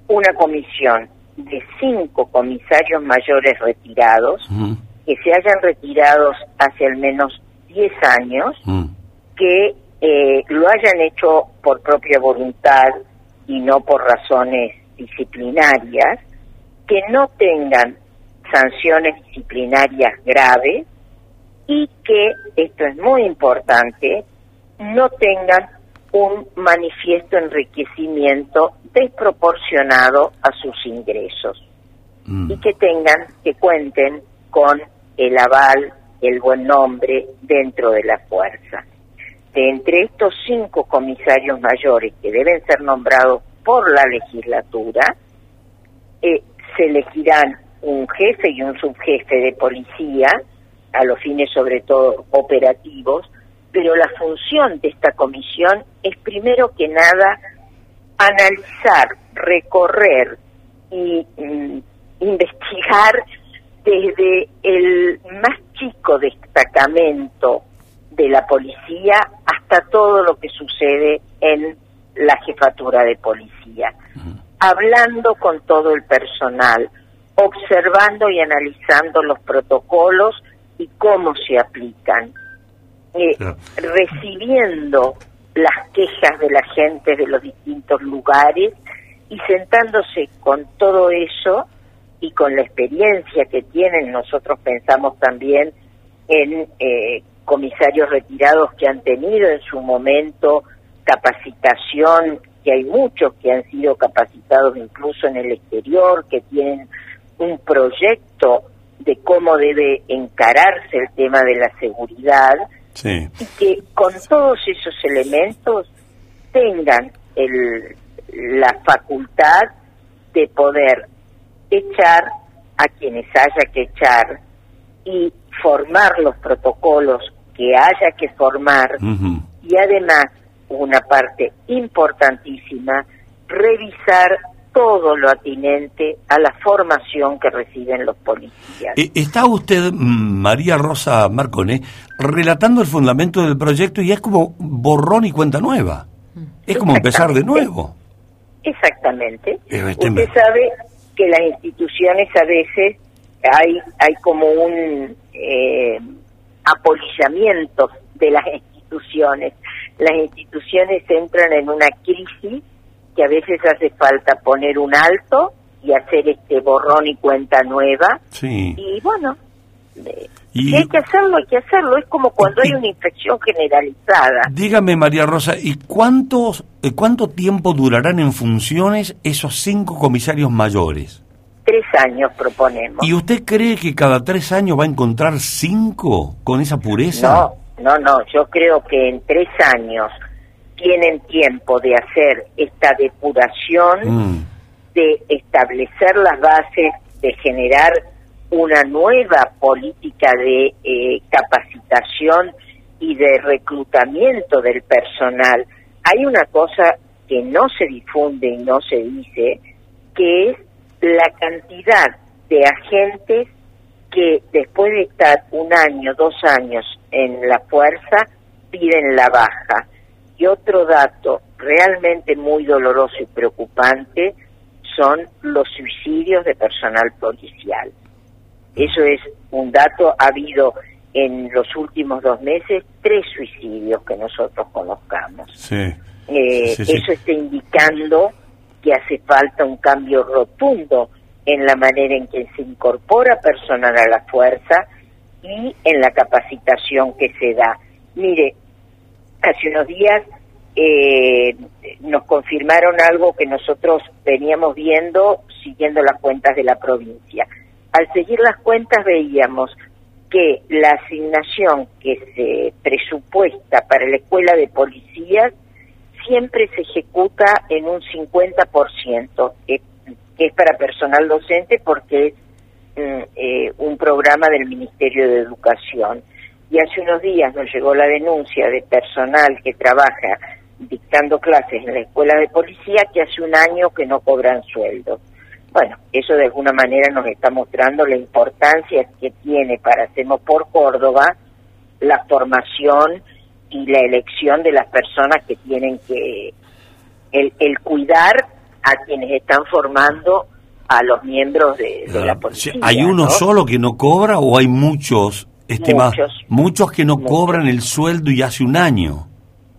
una comisión de cinco comisarios mayores retirados, que se hayan retirado hace al menos 10 años, que eh, lo hayan hecho por propia voluntad y no por razones disciplinarias, que no tengan sanciones disciplinarias graves y que, esto es muy importante, no tengan un manifiesto enriquecimiento desproporcionado a sus ingresos Mm. y que tengan, que cuenten con el aval, el buen nombre dentro de la fuerza. De entre estos cinco comisarios mayores que deben ser nombrados por la legislatura, eh, se elegirán un jefe y un subjefe de policía, a los fines sobre todo operativos, pero la función de esta comisión es primero que nada analizar, recorrer y mm, investigar desde el más chico destacamento de la policía hasta todo lo que sucede en la jefatura de policía, hablando con todo el personal, observando y analizando los protocolos y cómo se aplican, eh, recibiendo las quejas de la gente de los distintos lugares y sentándose con todo eso y con la experiencia que tienen, nosotros pensamos también en eh, comisarios retirados que han tenido en su momento capacitación, que hay muchos que han sido capacitados incluso en el exterior, que tienen un proyecto de cómo debe encararse el tema de la seguridad Sí. y que con todos esos elementos tengan el, la facultad de poder echar a quienes haya que echar y formar los protocolos que haya que formar y además una parte importantísima, revisar todo lo atinente a la formación que reciben los policías. Eh, Está usted, mm, María Rosa Marcone, relatando el fundamento del proyecto y es como borrón y cuenta nueva. Es como empezar de nuevo. Exactamente. Este Usted sabe que las instituciones a veces hay hay como un eh, apolillamiento de las instituciones. Las instituciones entran en una crisis que a veces hace falta poner un alto y hacer este borrón y cuenta nueva. Sí. Y bueno, eh, Y- si hay que hacerlo, hay que hacerlo. Es como cuando hay una infección generalizada. Dígame, María Rosa, ¿y cuántos, eh, cuánto tiempo durarán en funciones esos cinco comisarios mayores? Tres años proponemos. ¿Y usted cree que cada tres años va a encontrar cinco con esa pureza? No, no, no, yo creo que en tres años tienen tiempo de hacer esta depuración, Mm, de establecer las bases, de generar una nueva política de eh, capacitación y de reclutamiento del personal. Hay una cosa que no se difunde y no se dice, que es la cantidad de agentes que después de estar un año, dos años en la fuerza, piden la baja. Y otro dato realmente muy doloroso y preocupante son los suicidios de personal policial. Eso es un dato, ha habido en los últimos dos meses tres suicidios que nosotros conozcamos. sí. Eh, Sí, sí. Eso está indicando que hace falta un cambio rotundo en la manera en que se incorpora personal a la fuerza y en la capacitación que se da. Mire, hace unos días eh, nos confirmaron algo que nosotros veníamos viendo siguiendo las cuentas de la provincia. Al seguir las cuentas veíamos que la asignación que se presupuesta para la escuela de policías siempre se ejecuta en un 50%, que, es para personal docente porque es mm, eh, un programa del Ministerio de Educación. Y hace unos días nos llegó la denuncia de personal que trabaja dictando clases en la escuela de policía que hace un año que no cobran sueldo. Bueno, eso de alguna manera nos está mostrando la importancia que tiene para Hacemos por Córdoba la formación y la elección de las personas que tienen que el, el cuidar a quienes están formando a los miembros de, de la policía. ¿Hay uno ¿no? solo que no cobra o hay muchos, Muchos. Muchos que no Muchos. cobran el sueldo y hace un año.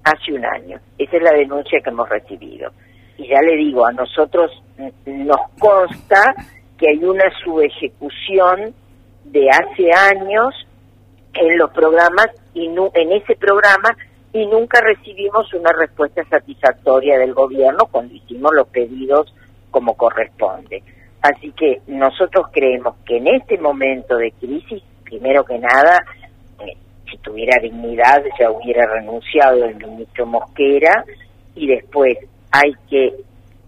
hace un año. Esa es la denuncia que hemos recibido. Y ya le digo, a nosotros nos consta que hay una subejecución de hace años en los programas y nu- en ese programa y nunca recibimos una respuesta satisfactoria del gobierno cuando hicimos los pedidos como corresponde. Así que nosotros creemos que en este momento de crisis, primero que nada, eh, si tuviera dignidad ya hubiera renunciado el ministro Mosquera y después hay que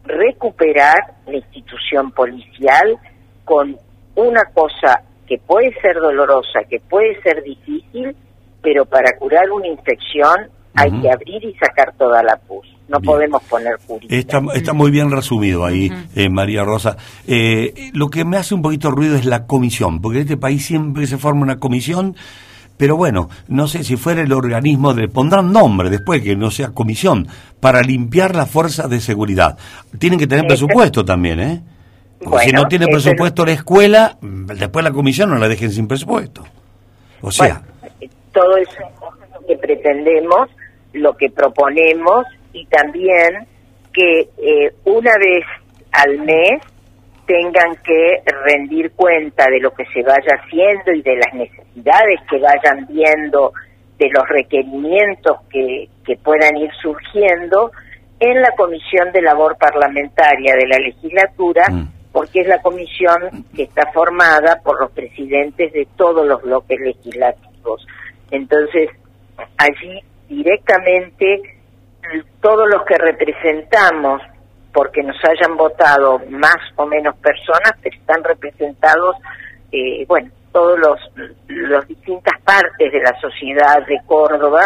recuperar la institución policial con una cosa que puede ser dolorosa, que puede ser difícil, pero para curar una infección hay que abrir y sacar toda la pus. No Bien. podemos poner. Está, está muy bien resumido ahí, eh, María Rosa. Eh, lo que me hace un poquito de ruido es la comisión, porque en este país siempre se forma una comisión, pero bueno, no sé si fuera el organismo, le pondrán nombre después, que no sea comisión, para limpiar las fuerzas de seguridad. Tienen que tener Este- presupuesto también, ¿eh? Porque si no tiene ese- presupuesto la escuela, después la comisión no la dejen sin presupuesto. O sea, Bueno, todo eso es lo que pretendemos, lo que proponemos y también que eh, una vez al mes tengan que rendir cuenta de lo que se vaya haciendo y de las necesidades que vayan viendo, de los requerimientos que, que puedan ir surgiendo en la Comisión de Labor Parlamentaria de la Legislatura, Mm. porque es la comisión que está formada por los presidentes de todos los bloques legislativos. Entonces, allí directamente todos los que representamos, porque nos hayan votado más o menos personas, están representados, eh, bueno, todos los las distintas partes de la sociedad de Córdoba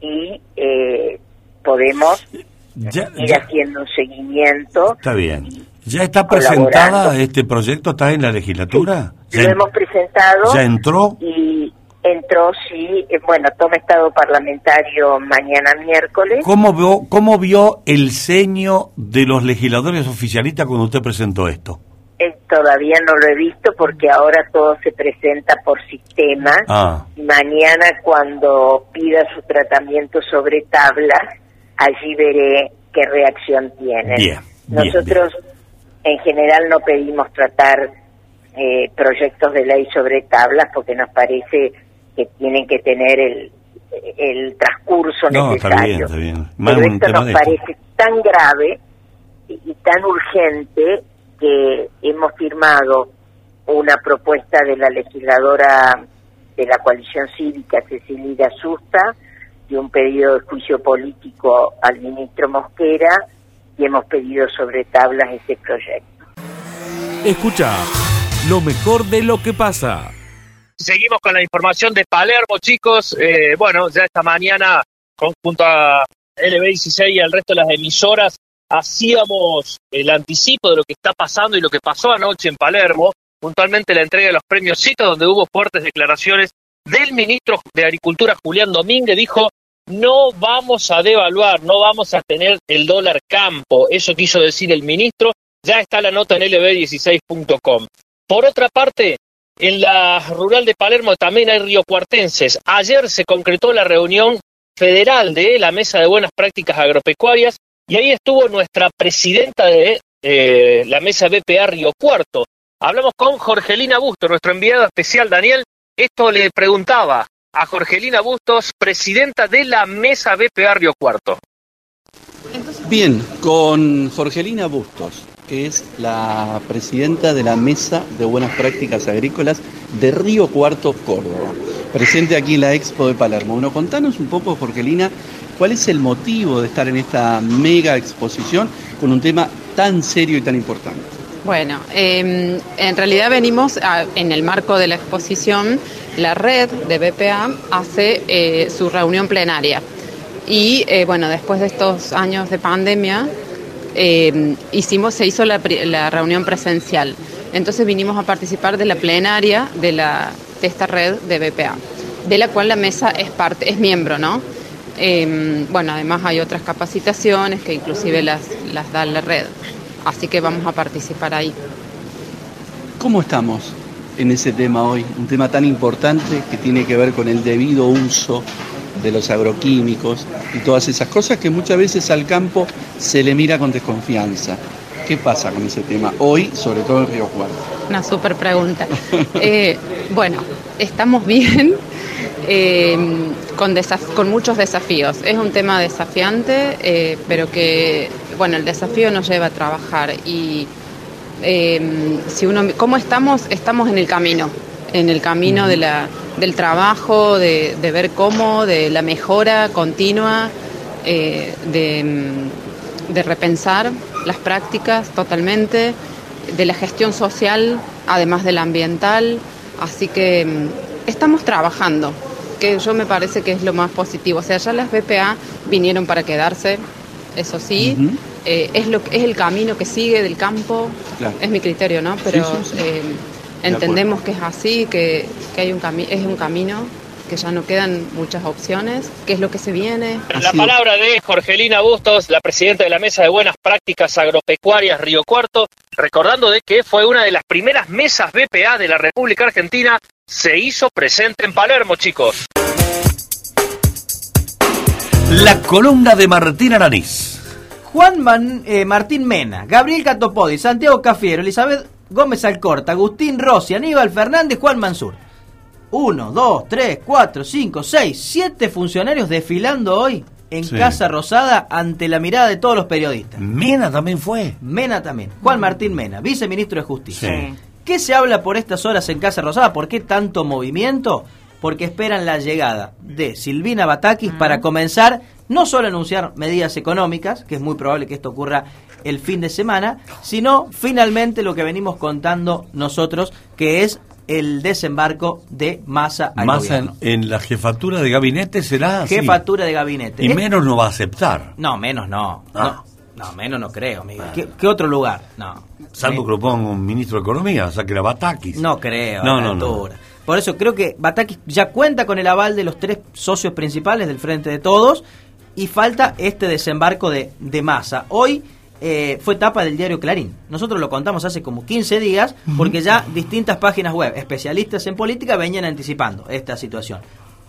y eh, podemos Ya, ir ya- haciendo un seguimiento. está bien. ¿Ya está presentada este proyecto? ¿Está en la legislatura? Lo ¿Ya, hemos presentado. ya entró? Y entró, sí, bueno, toma estado parlamentario mañana miércoles. ¿Cómo vio, ¿Cómo vio el ceño de los legisladores oficialistas cuando usted presentó esto? Eh, todavía no lo he visto porque ahora todo se presenta por sistema. Ah, mañana cuando pida su tratamiento sobre tablas, allí veré qué reacción tiene. Bien, bien, Nosotros en general no pedimos tratar eh, proyectos de ley sobre tablas porque nos parece que tienen que tener el, el transcurso no, está necesario. bien, está bien. Más Pero esto nos de esto. parece tan grave y, y tan urgente que hemos firmado una propuesta de la legisladora de la coalición cívica, Cecilia Susta, y un pedido de juicio político al ministro Mosquera y hemos pedido sobre tablas este proyecto. Escucha lo mejor de lo que pasa. Seguimos con la información de Palermo, chicos. Eh, bueno, ya esta mañana, con- junto a LB16 y al resto de las emisoras, hacíamos el anticipo de lo que está pasando y lo que pasó anoche en Palermo, puntualmente la entrega de los premios CITA, donde hubo fuertes declaraciones del ministro de Agricultura, Julián Domínguez, dijo, no vamos a devaluar, no vamos a tener el dólar campo. Eso quiso decir el ministro. Ya está la nota en lb16.com. Por otra parte, en la rural de Palermo también hay riocuartenses. Ayer se concretó la reunión federal de la Mesa de Buenas Prácticas Agropecuarias y ahí estuvo nuestra presidenta de eh, la Mesa BPA Río Cuarto. Hablamos con Jorgelina Bustos, nuestro enviado especial Daniel. Esto le preguntaba a Jorgelina Bustos, presidenta de la Mesa BPA Río Cuarto. Bien, con Jorgelina Bustos, que es la presidenta de la Mesa de Buenas Prácticas Agrícolas de Río Cuarto, Córdoba, presente aquí en la Expo de Palermo. Bueno, contanos un poco, Jorgelina, cuál es el motivo de estar en esta mega exposición con un tema tan serio y tan importante. Bueno, eh, en realidad venimos en el marco de la exposición, la red de BPA hace eh, su reunión plenaria. Y eh, bueno, después de estos años de pandemia, eh, hicimos, se hizo la, reunión presencial. Entonces vinimos a participar de la plenaria de, esta red de BPA, de la cual la mesa es parte, es miembro, ¿no? Eh, bueno, además hay otras capacitaciones que inclusive las, las da la red. Así que vamos a participar ahí. ¿Cómo estamos en ese tema hoy? Un tema tan importante que tiene que ver con el debido uso de los agroquímicos y todas esas cosas que muchas veces al campo se le mira con desconfianza. ¿Qué pasa con ese tema hoy, sobre todo en Río Cuarto? Una súper pregunta. Eh, bueno, estamos bien, eh, con, con muchos desafíos. Es un tema desafiante, eh, pero que, bueno, el desafío nos lleva a trabajar. Y eh, si uno, ¿cómo estamos? Estamos en el camino, en el camino de la, del trabajo, de, de ver cómo, de la mejora continua, eh, de, mm, de repensar las prácticas totalmente, de la gestión social, además de la ambiental. Así que mm, estamos trabajando, que yo me parece que es lo más positivo. O sea, ya las BPA vinieron para quedarse, eso sí. Eh, es, lo, es el camino que sigue del campo, Claro. es mi criterio, ¿no? Pero Sí, sí, sí. eh, entendemos que es así, que, que hay un cami es un camino, que ya no quedan muchas opciones, que es lo que se viene. La palabra de Jorgelina Bustos, la presidenta de la Mesa de Buenas Prácticas Agropecuarias Río Cuarto, recordando de que fue una de las primeras mesas BPA de la República Argentina, se hizo presente en Palermo, chicos. La columna de Martín Aranís. Juan Man- eh, Martín Mena, Gabriel Catopodi, Santiago Cafiero, Elizabeth Gómez Alcorta, Agustín Rossi, Aníbal Fernández, Juan Mansur. Uno, dos, tres, cuatro, cinco, seis, siete funcionarios desfilando hoy en Sí. Casa Rosada ante la mirada de todos los periodistas. Mena también fue. Mena también. Juan Martín Mena, viceministro de Justicia. Sí. ¿Qué se habla por estas horas en Casa Rosada? ¿Por qué tanto movimiento? Porque esperan la llegada de Silvina Batakis para comenzar no solo a anunciar medidas económicas, que es muy probable que esto ocurra el fin de semana, sino finalmente lo que venimos contando nosotros, que es el desembarco de Massa al Más en, en la jefatura de gabinete será así. Jefatura de gabinete. Y menos no va a aceptar. No, menos no. Ah. No, no, menos no creo, Miguel. ¿Qué, qué otro lugar? No. Salvo que lo ponga un ministro de Economía, o sea que era Batakis. No creo, No, a no, no. Por eso creo que Batakis ya cuenta con el aval de los tres socios principales del Frente de Todos y falta este desembarco de, de masa. Hoy eh, fue tapa del diario Clarín. Nosotros lo contamos hace como 15 días porque ya distintas páginas web, especialistas en política, venían anticipando esta situación.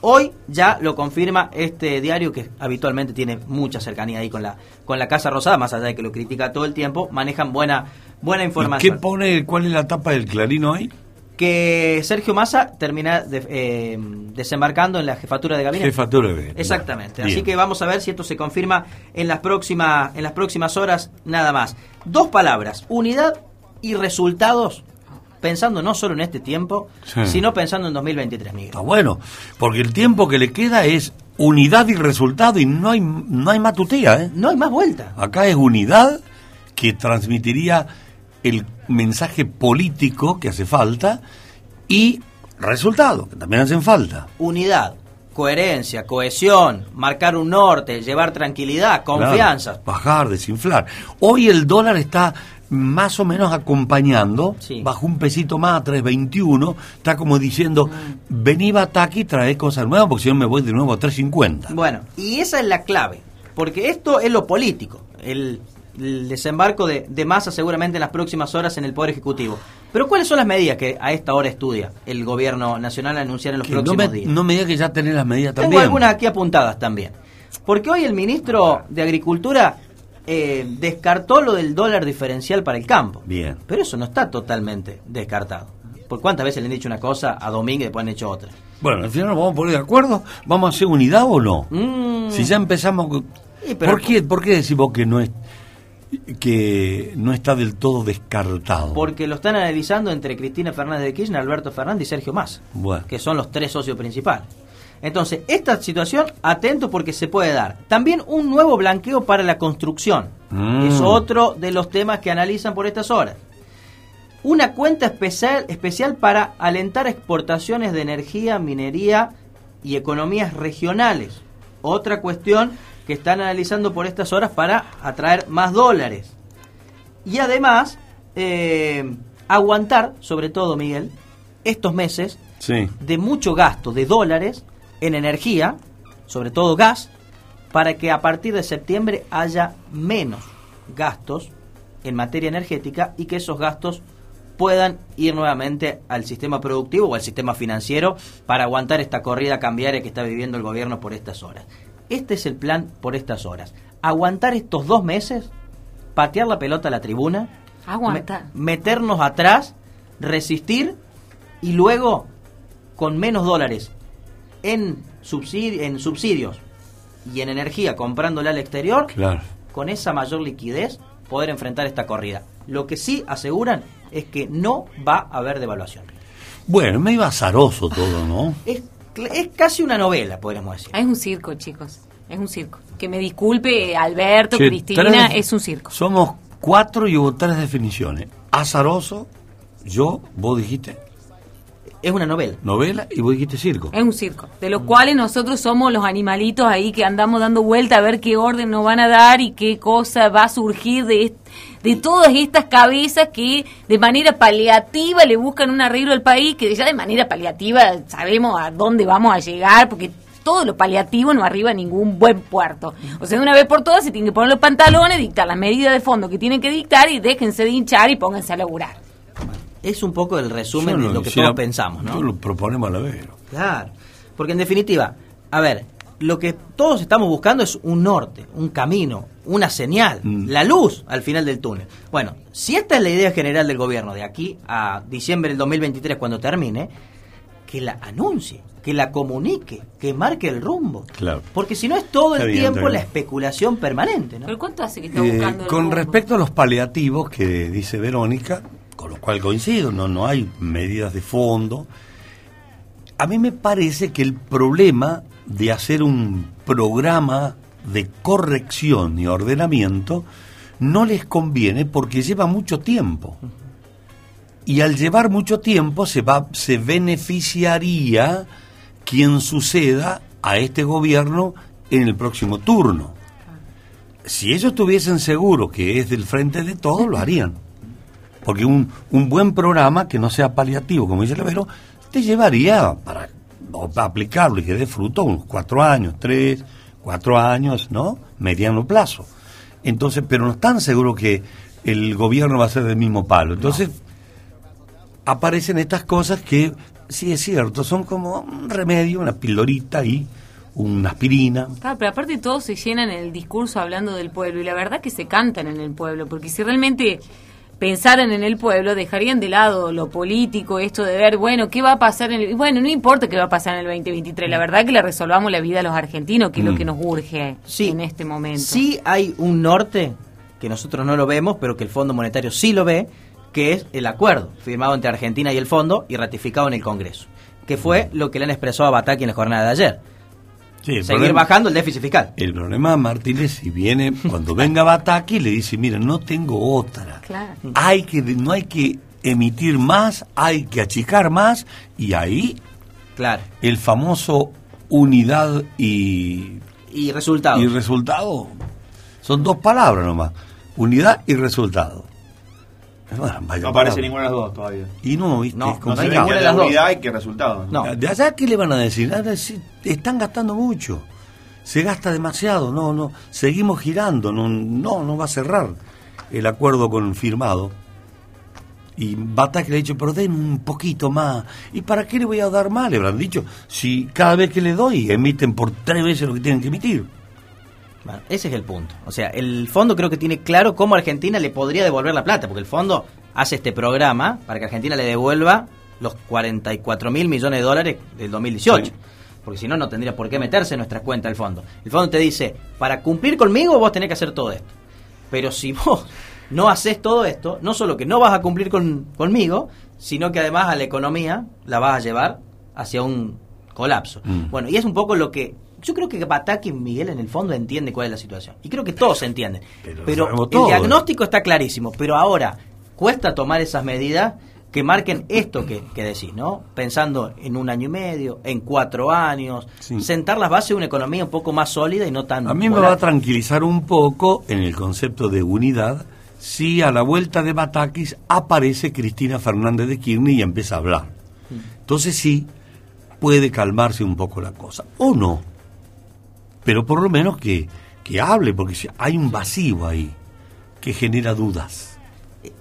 Hoy ya lo confirma este diario que habitualmente tiene mucha cercanía ahí con la con la Casa Rosada, más allá de que lo critica todo el tiempo, manejan buena buena ¿Y información ¿Qué pone, cuál es la tapa del Clarín hoy? Que Sergio Massa termina de- eh, desembarcando en la jefatura de gabinete. Jefatura de gabinete. Exactamente. Bien. Así que vamos a ver si esto se confirma en las próximas en las próximas horas nada más. Dos palabras: unidad y resultados. Pensando no solo en este tiempo, Sí. sino pensando en 2023, Miguel. Está bueno, porque el tiempo que le queda es unidad y resultado y no hay, no hay más tutía, ¿eh? No hay más vuelta. Acá es unidad que transmitiría el mensaje político que hace falta y resultado, que también hacen falta. Unidad, coherencia, cohesión, marcar un norte, llevar tranquilidad, confianza. Claro, bajar, desinflar. Hoy el dólar está más o menos acompañando, bajo un pesito más, 3.21, está como diciendo, vení Bataki, trae cosas nuevas, porque si no me voy de nuevo a 3.50. Bueno, y esa es la clave, porque esto es lo político, el, el desembarco de, de masa seguramente en las próximas horas en el Poder Ejecutivo. Pero ¿cuáles son las medidas que a esta hora estudia el Gobierno Nacional a anunciar en los Que no próximos me, días? no me diga que ya tenés las medidas Tengo también. algunas aquí apuntadas también. Porque hoy el ministro de Agricultura eh, descartó lo del dólar diferencial para el campo. Bien. Pero eso no está totalmente descartado. ¿Por cuántas veces le han dicho una cosa a Domínguez y después han hecho otra? Bueno, al final nos vamos a poner de acuerdo. ¿Vamos a hacer unidad o no? Mm. Si ya empezamos... con- Sí, pero- ¿Por, qué, ¿Por qué decimos que no es que no está del todo descartado? Porque lo están analizando entre Cristina Fernández de Kirchner, Alberto Fernández y Sergio Massa, Bueno. que son los tres socios principales. Entonces, esta situación, atento porque se puede dar. También un nuevo blanqueo para la construcción. Mm. Es otro de los temas que analizan por estas horas. Una cuenta especial, especial para alentar exportaciones de energía, minería y economías regionales. Otra cuestión que están analizando por estas horas para atraer más dólares. Y además, eh, aguantar, sobre todo Miguel, estos meses Sí. de mucho gasto de dólares en energía, sobre todo gas, para que a partir de septiembre haya menos gastos en materia energética y que esos gastos puedan ir nuevamente al sistema productivo o al sistema financiero para aguantar esta corrida cambiaria que está viviendo el gobierno por estas horas. Este es el plan por estas horas. Aguantar estos dos meses, patear la pelota a la tribuna, Aguanta. me- meternos atrás, resistir y luego con menos dólares en, subsidi- en subsidios y en energía comprándole al exterior, Claro. con esa mayor liquidez poder enfrentar esta corrida. Lo que sí aseguran es que no va a haber devaluación. Bueno, medio azaroso todo, ¿no? Es, es casi una novela, podríamos decir. Es un circo, chicos. Es un circo. Que me disculpe Alberto, Che, Cristina, tres- es un circo. Somos cuatro y hubo tres definiciones. Azaroso, yo, vos dijiste Es una novela. novela y vos dijiste circo. Es un circo. De los cuales nosotros somos los animalitos ahí que andamos dando vuelta a ver qué orden nos van a dar y qué cosa va a surgir de, est- de todas estas cabezas que de manera paliativa le buscan un arreglo al país, que ya de manera paliativa sabemos a dónde vamos a llegar, porque todo lo paliativo no arriba a ningún buen puerto. O sea, de una vez por todas se tienen que poner los pantalones, dictar las medidas de fondo que tienen que dictar y déjense de hinchar y pónganse a laburar. Es un poco el resumen de lo que todos pensamos, ¿no? yo lo proponemos a la vez. Claro. Porque en definitiva, a ver, lo que todos estamos buscando es un norte, un camino, una señal, la luz al final del túnel. Bueno, si esta es la idea general del gobierno de aquí a diciembre del 2023 cuando termine, que la anuncie, que la comunique, que marque el rumbo. Claro. Porque si no es todo el bien, tiempo la especulación permanente, ¿no? ¿Pero cuánto hace que está Eh, buscando el con rumbo? respecto a los paliativos que dice Verónica, con lo cual coincido, no, no hay medidas de fondo. A mí me parece que el problema de hacer un programa de corrección y ordenamiento no les conviene porque lleva mucho tiempo. Y al llevar mucho tiempo se va se beneficiaría quien suceda a este gobierno en el próximo turno. Si ellos tuviesen seguro que es del frente de todos, lo harían. Porque un, un buen programa que no sea paliativo, como dice Levero, te llevaría para o y que dé unos cuatro años, tres, cuatro años, ¿no? Mediano plazo. Entonces, pero no están seguros que el gobierno va a ser del mismo palo. Entonces, aparecen estas cosas que, sí es cierto, son como un remedio, una pildorita y una aspirina. Claro, pero aparte todos se llenan el discurso hablando del pueblo y la verdad que se cantan en el pueblo, porque si realmente pensaran en el pueblo, dejarían de lado lo político, esto de ver, bueno, ¿qué va a pasar en el... Bueno, no importa qué va a pasar en el 2023, la verdad que le resolvamos la vida a los argentinos, que es lo Mm. que nos urge en este momento. Sí hay un norte que nosotros no lo vemos, pero que el Fondo Monetario sí lo ve, que es el acuerdo firmado entre Argentina y el Fondo y ratificado en el Congreso, que fue lo que le han expresado a Bataki en la jornada de ayer. Sí, Seguir problema- bajando el déficit fiscal. El problema, Martínez, si viene, cuando venga Bataki, le dice, mira, no tengo otra. Claro. Hay que, no hay que emitir más, hay que achicar más, y ahí Claro. el famoso unidad y, Y resultados. y resultado son dos palabras nomás, unidad y resultado. Bueno, vaya No aparece ninguna de las dos todavía. Y no, ¿viste? No, no se ve unidad y que resultado. No. ¿De allá qué le van a decir? Ah, están gastando mucho. Se gasta demasiado. No, no. Seguimos girando. No, no, no va a cerrar el acuerdo con firmado. Y Batak le ha dicho, pero den un poquito más. ¿Y para qué le voy a dar más? Le habrán dicho, si cada vez que le doy emiten por tres veces lo que tienen que emitir. Bueno, ese es el punto. O sea, el fondo creo que tiene claro cómo Argentina le podría devolver la plata, porque el fondo hace este programa para que Argentina le devuelva los 44 mil millones de dólares del 2018. Sí. Porque si no, no tendría por qué meterse en nuestra cuenta el fondo. El fondo te dice, para cumplir conmigo vos tenés que hacer todo esto. Pero si vos no haces todo esto, no solo que no vas a cumplir con, conmigo, sino que además a la economía la vas a llevar hacia un colapso. Mm. Bueno, y es un poco lo que yo creo que Bataki Miguel en el fondo entiende cuál es la situación. Y creo que todos entienden. Pero, el diagnóstico está clarísimo. Pero ahora cuesta tomar esas medidas que marquen esto que, que decís, ¿no? Pensando en un año y medio, en cuatro años, sentar las bases de una economía un poco más sólida y no tan... A mí me va a tranquilizar un poco en el concepto de unidad si a la vuelta de Batakis aparece Cristina Fernández de Kirchner y empieza a hablar. Entonces sí, puede calmarse un poco la cosa. O no. Pero por lo menos que, que hable, porque hay un vacío ahí que genera dudas.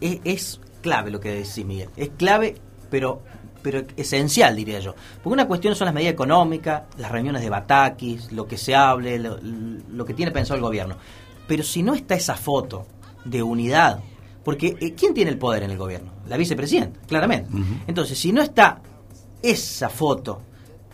es, es clave lo que decís, Miguel. Es clave, pero pero esencial, diría yo. Porque una cuestión son las medidas económicas, las reuniones de Batakis, lo que se hable, lo, lo que tiene pensado el gobierno. Pero si no está esa foto de unidad, porque eh, ¿quién tiene el poder en el gobierno? La vicepresidenta, claramente. Entonces, si no está esa foto,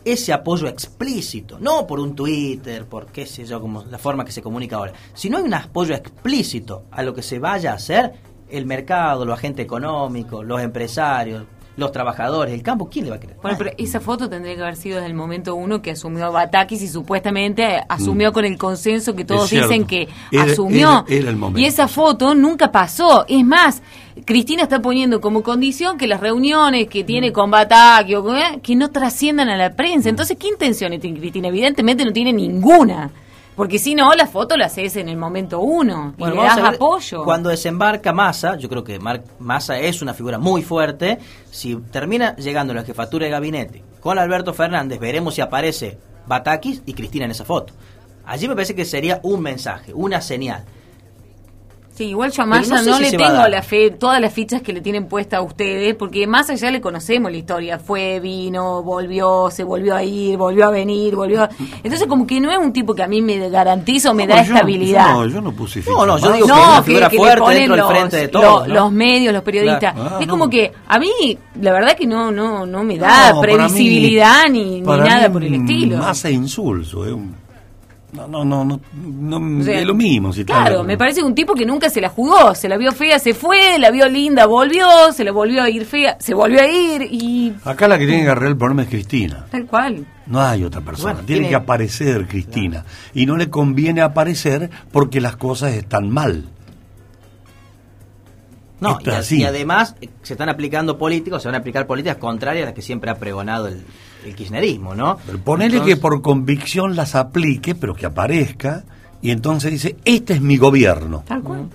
ese apoyo explícito, no por un Twitter, por qué sé yo, como la forma que se comunica ahora, si no hay un apoyo explícito a lo que se vaya a hacer, el mercado, los agentes económicos, los empresarios, los trabajadores, el campo, ¿quién le va a querer? Bueno, pero esa foto tendría que haber sido desde el momento uno que asumió Batakis y supuestamente asumió con el consenso que todos dicen que Era- asumió. era- era el momento. Y esa foto nunca pasó. Es más, Cristina está poniendo como condición que las reuniones que tiene con Bataki o eh, que no trasciendan a la Mm. prensa. Entonces, ¿qué intenciones tiene Cristina? Evidentemente no tiene ninguna. Porque si no, la foto la haces en el momento uno y le das a apoyo. Cuando desembarca Massa, yo creo que Mar- Massa es una figura muy fuerte. Si termina llegando a la jefatura de gabinete con Alberto Fernández, veremos si aparece Batakis y Cristina en esa foto. Allí me parece que sería un mensaje, una señal. Sí, igual yo a Massa no sé no, si le tengo la fe, todas las fichas que le tienen puesta a ustedes, porque Massa ya le conocemos la historia. Fue, vino, volvió, se volvió a ir, volvió a venir, volvió a... Entonces como que no es un tipo que a mí me garantiza o me da No, yo- estabilidad. No, yo no puse ficha. No, no, yo digo que es una figura le fuerte ponen dentro del los, frente de lo- todos, ¿no? los medios, los periodistas. Claro. Ah, es no. como que a mí, la verdad que no no no me da No, para mí- previsibilidad ni, ni nada mí por el estilo. Más insulso, es un- no, no, no, no, no O sea, es lo mismo. Si está- Claro, me parece un tipo que nunca se la jugó, se la vio fea, se fue, la vio linda, volvió, se la volvió a ir fea, se volvió a ir y Acá la que tiene que agarrar el problema es Cristina. tal cual. No hay otra persona. Bueno, tiene, tiene- que aparecer Cristina. Y no le conviene aparecer porque las cosas están mal. No, Esto y, es a- así. y además eh, se están aplicando políticos, se van a aplicar políticas contrarias a las que siempre ha pregonado el, el kirchnerismo, ¿no? Ponele Entonces- que por convicción las aplique, pero que aparezca, y entonces dice, este es mi gobierno. Tal cual.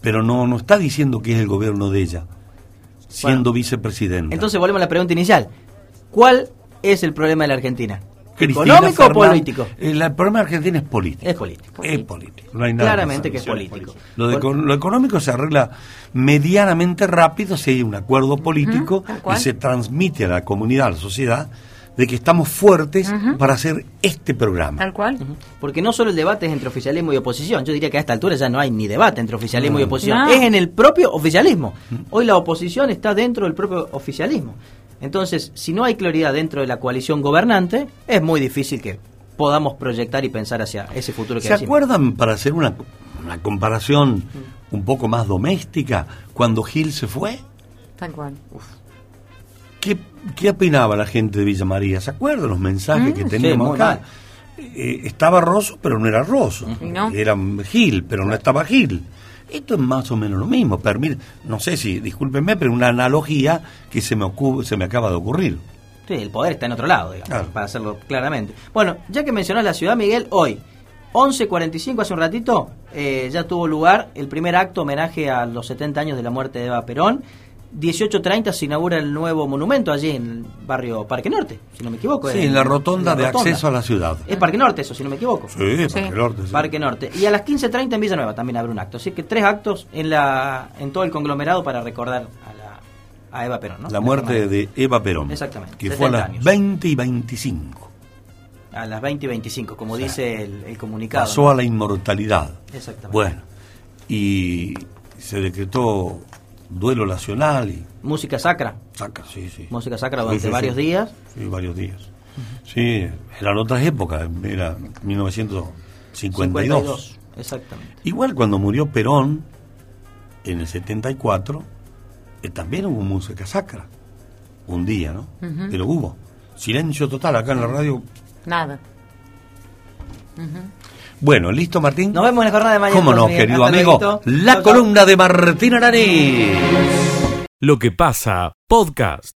Pero no, no está diciendo que es el gobierno de ella, siendo vicepresidenta. Entonces volvemos a la pregunta inicial. ¿Cuál es el problema de la Argentina? Cristina ¿Económico o político? El, el problema de Argentina es político. Es político. Es político. No hay nada Claramente que es político. Lo, de- lo económico se arregla medianamente rápido si hay un acuerdo político tal y se transmite a la comunidad, a la sociedad, de que estamos fuertes para hacer este programa. Tal cual. Porque no solo el debate es entre oficialismo y oposición, yo diría que a esta altura ya no hay ni debate entre oficialismo y oposición, No. es en el propio oficialismo. Hoy la oposición está dentro del propio oficialismo. Entonces, si no hay claridad dentro de la coalición gobernante, es muy difícil que podamos proyectar y pensar hacia ese futuro que ¿Se decimos. acuerdan, para hacer una, una comparación un poco más doméstica, cuando Gil se fue? Tal cual. ¿Qué, qué opinaba la gente de Villa María? ¿Se acuerdan los mensajes Mm, que teníamos acá? mal. Eh, estaba Rosso, pero no era Rosso. Era Gil, pero no estaba Gil. Esto es más o menos lo mismo. Permite, no sé si, discúlpenme, pero una analogía que se me, ocu- se me acaba de ocurrir. Sí, el poder está en otro lado, digamos, Claro. para hacerlo claramente. Bueno, ya que mencionás la ciudad, Miguel, hoy, 11.45, hace un ratito, eh, ya tuvo lugar el primer acto homenaje a los 70 años de la muerte de Eva Perón. 18.30 se inaugura el nuevo monumento allí en el barrio Parque Norte, si no me equivoco. Sí, en la rotonda de acceso a la ciudad. Es Parque Norte eso, si no me equivoco. Sí, Parque Norte, sí. Parque Norte. Y a las 15.30 en Villanueva también habrá un acto. Así que tres actos en la en todo el conglomerado para recordar a, la, a Eva Perón. ¿no? La muerte de Eva Perón. Exactamente, Que fue a 70 las años. 20 y 25. A las 20 y 25, como dice el, el comunicado. Pasó ¿no? a la inmortalidad. Exactamente. Bueno, y se decretó duelo nacional y Música sacra. saca, sí, sí. Música sacra durante sí, sí. varios días. Sí, varios días. Sí, eran otras épocas, era 1952. 52, exactamente. Igual cuando murió Perón, en el 74, eh, también hubo música sacra. Un día, ¿no? Pero hubo. Silencio total acá en la radio. Nada. Bueno, ¿listo, Martín? Nos vemos en la jornada de mañana. ¿Cómo no, querido Hasta amigo? luego. La columna de Martín Araní. Lo que pasa, podcast.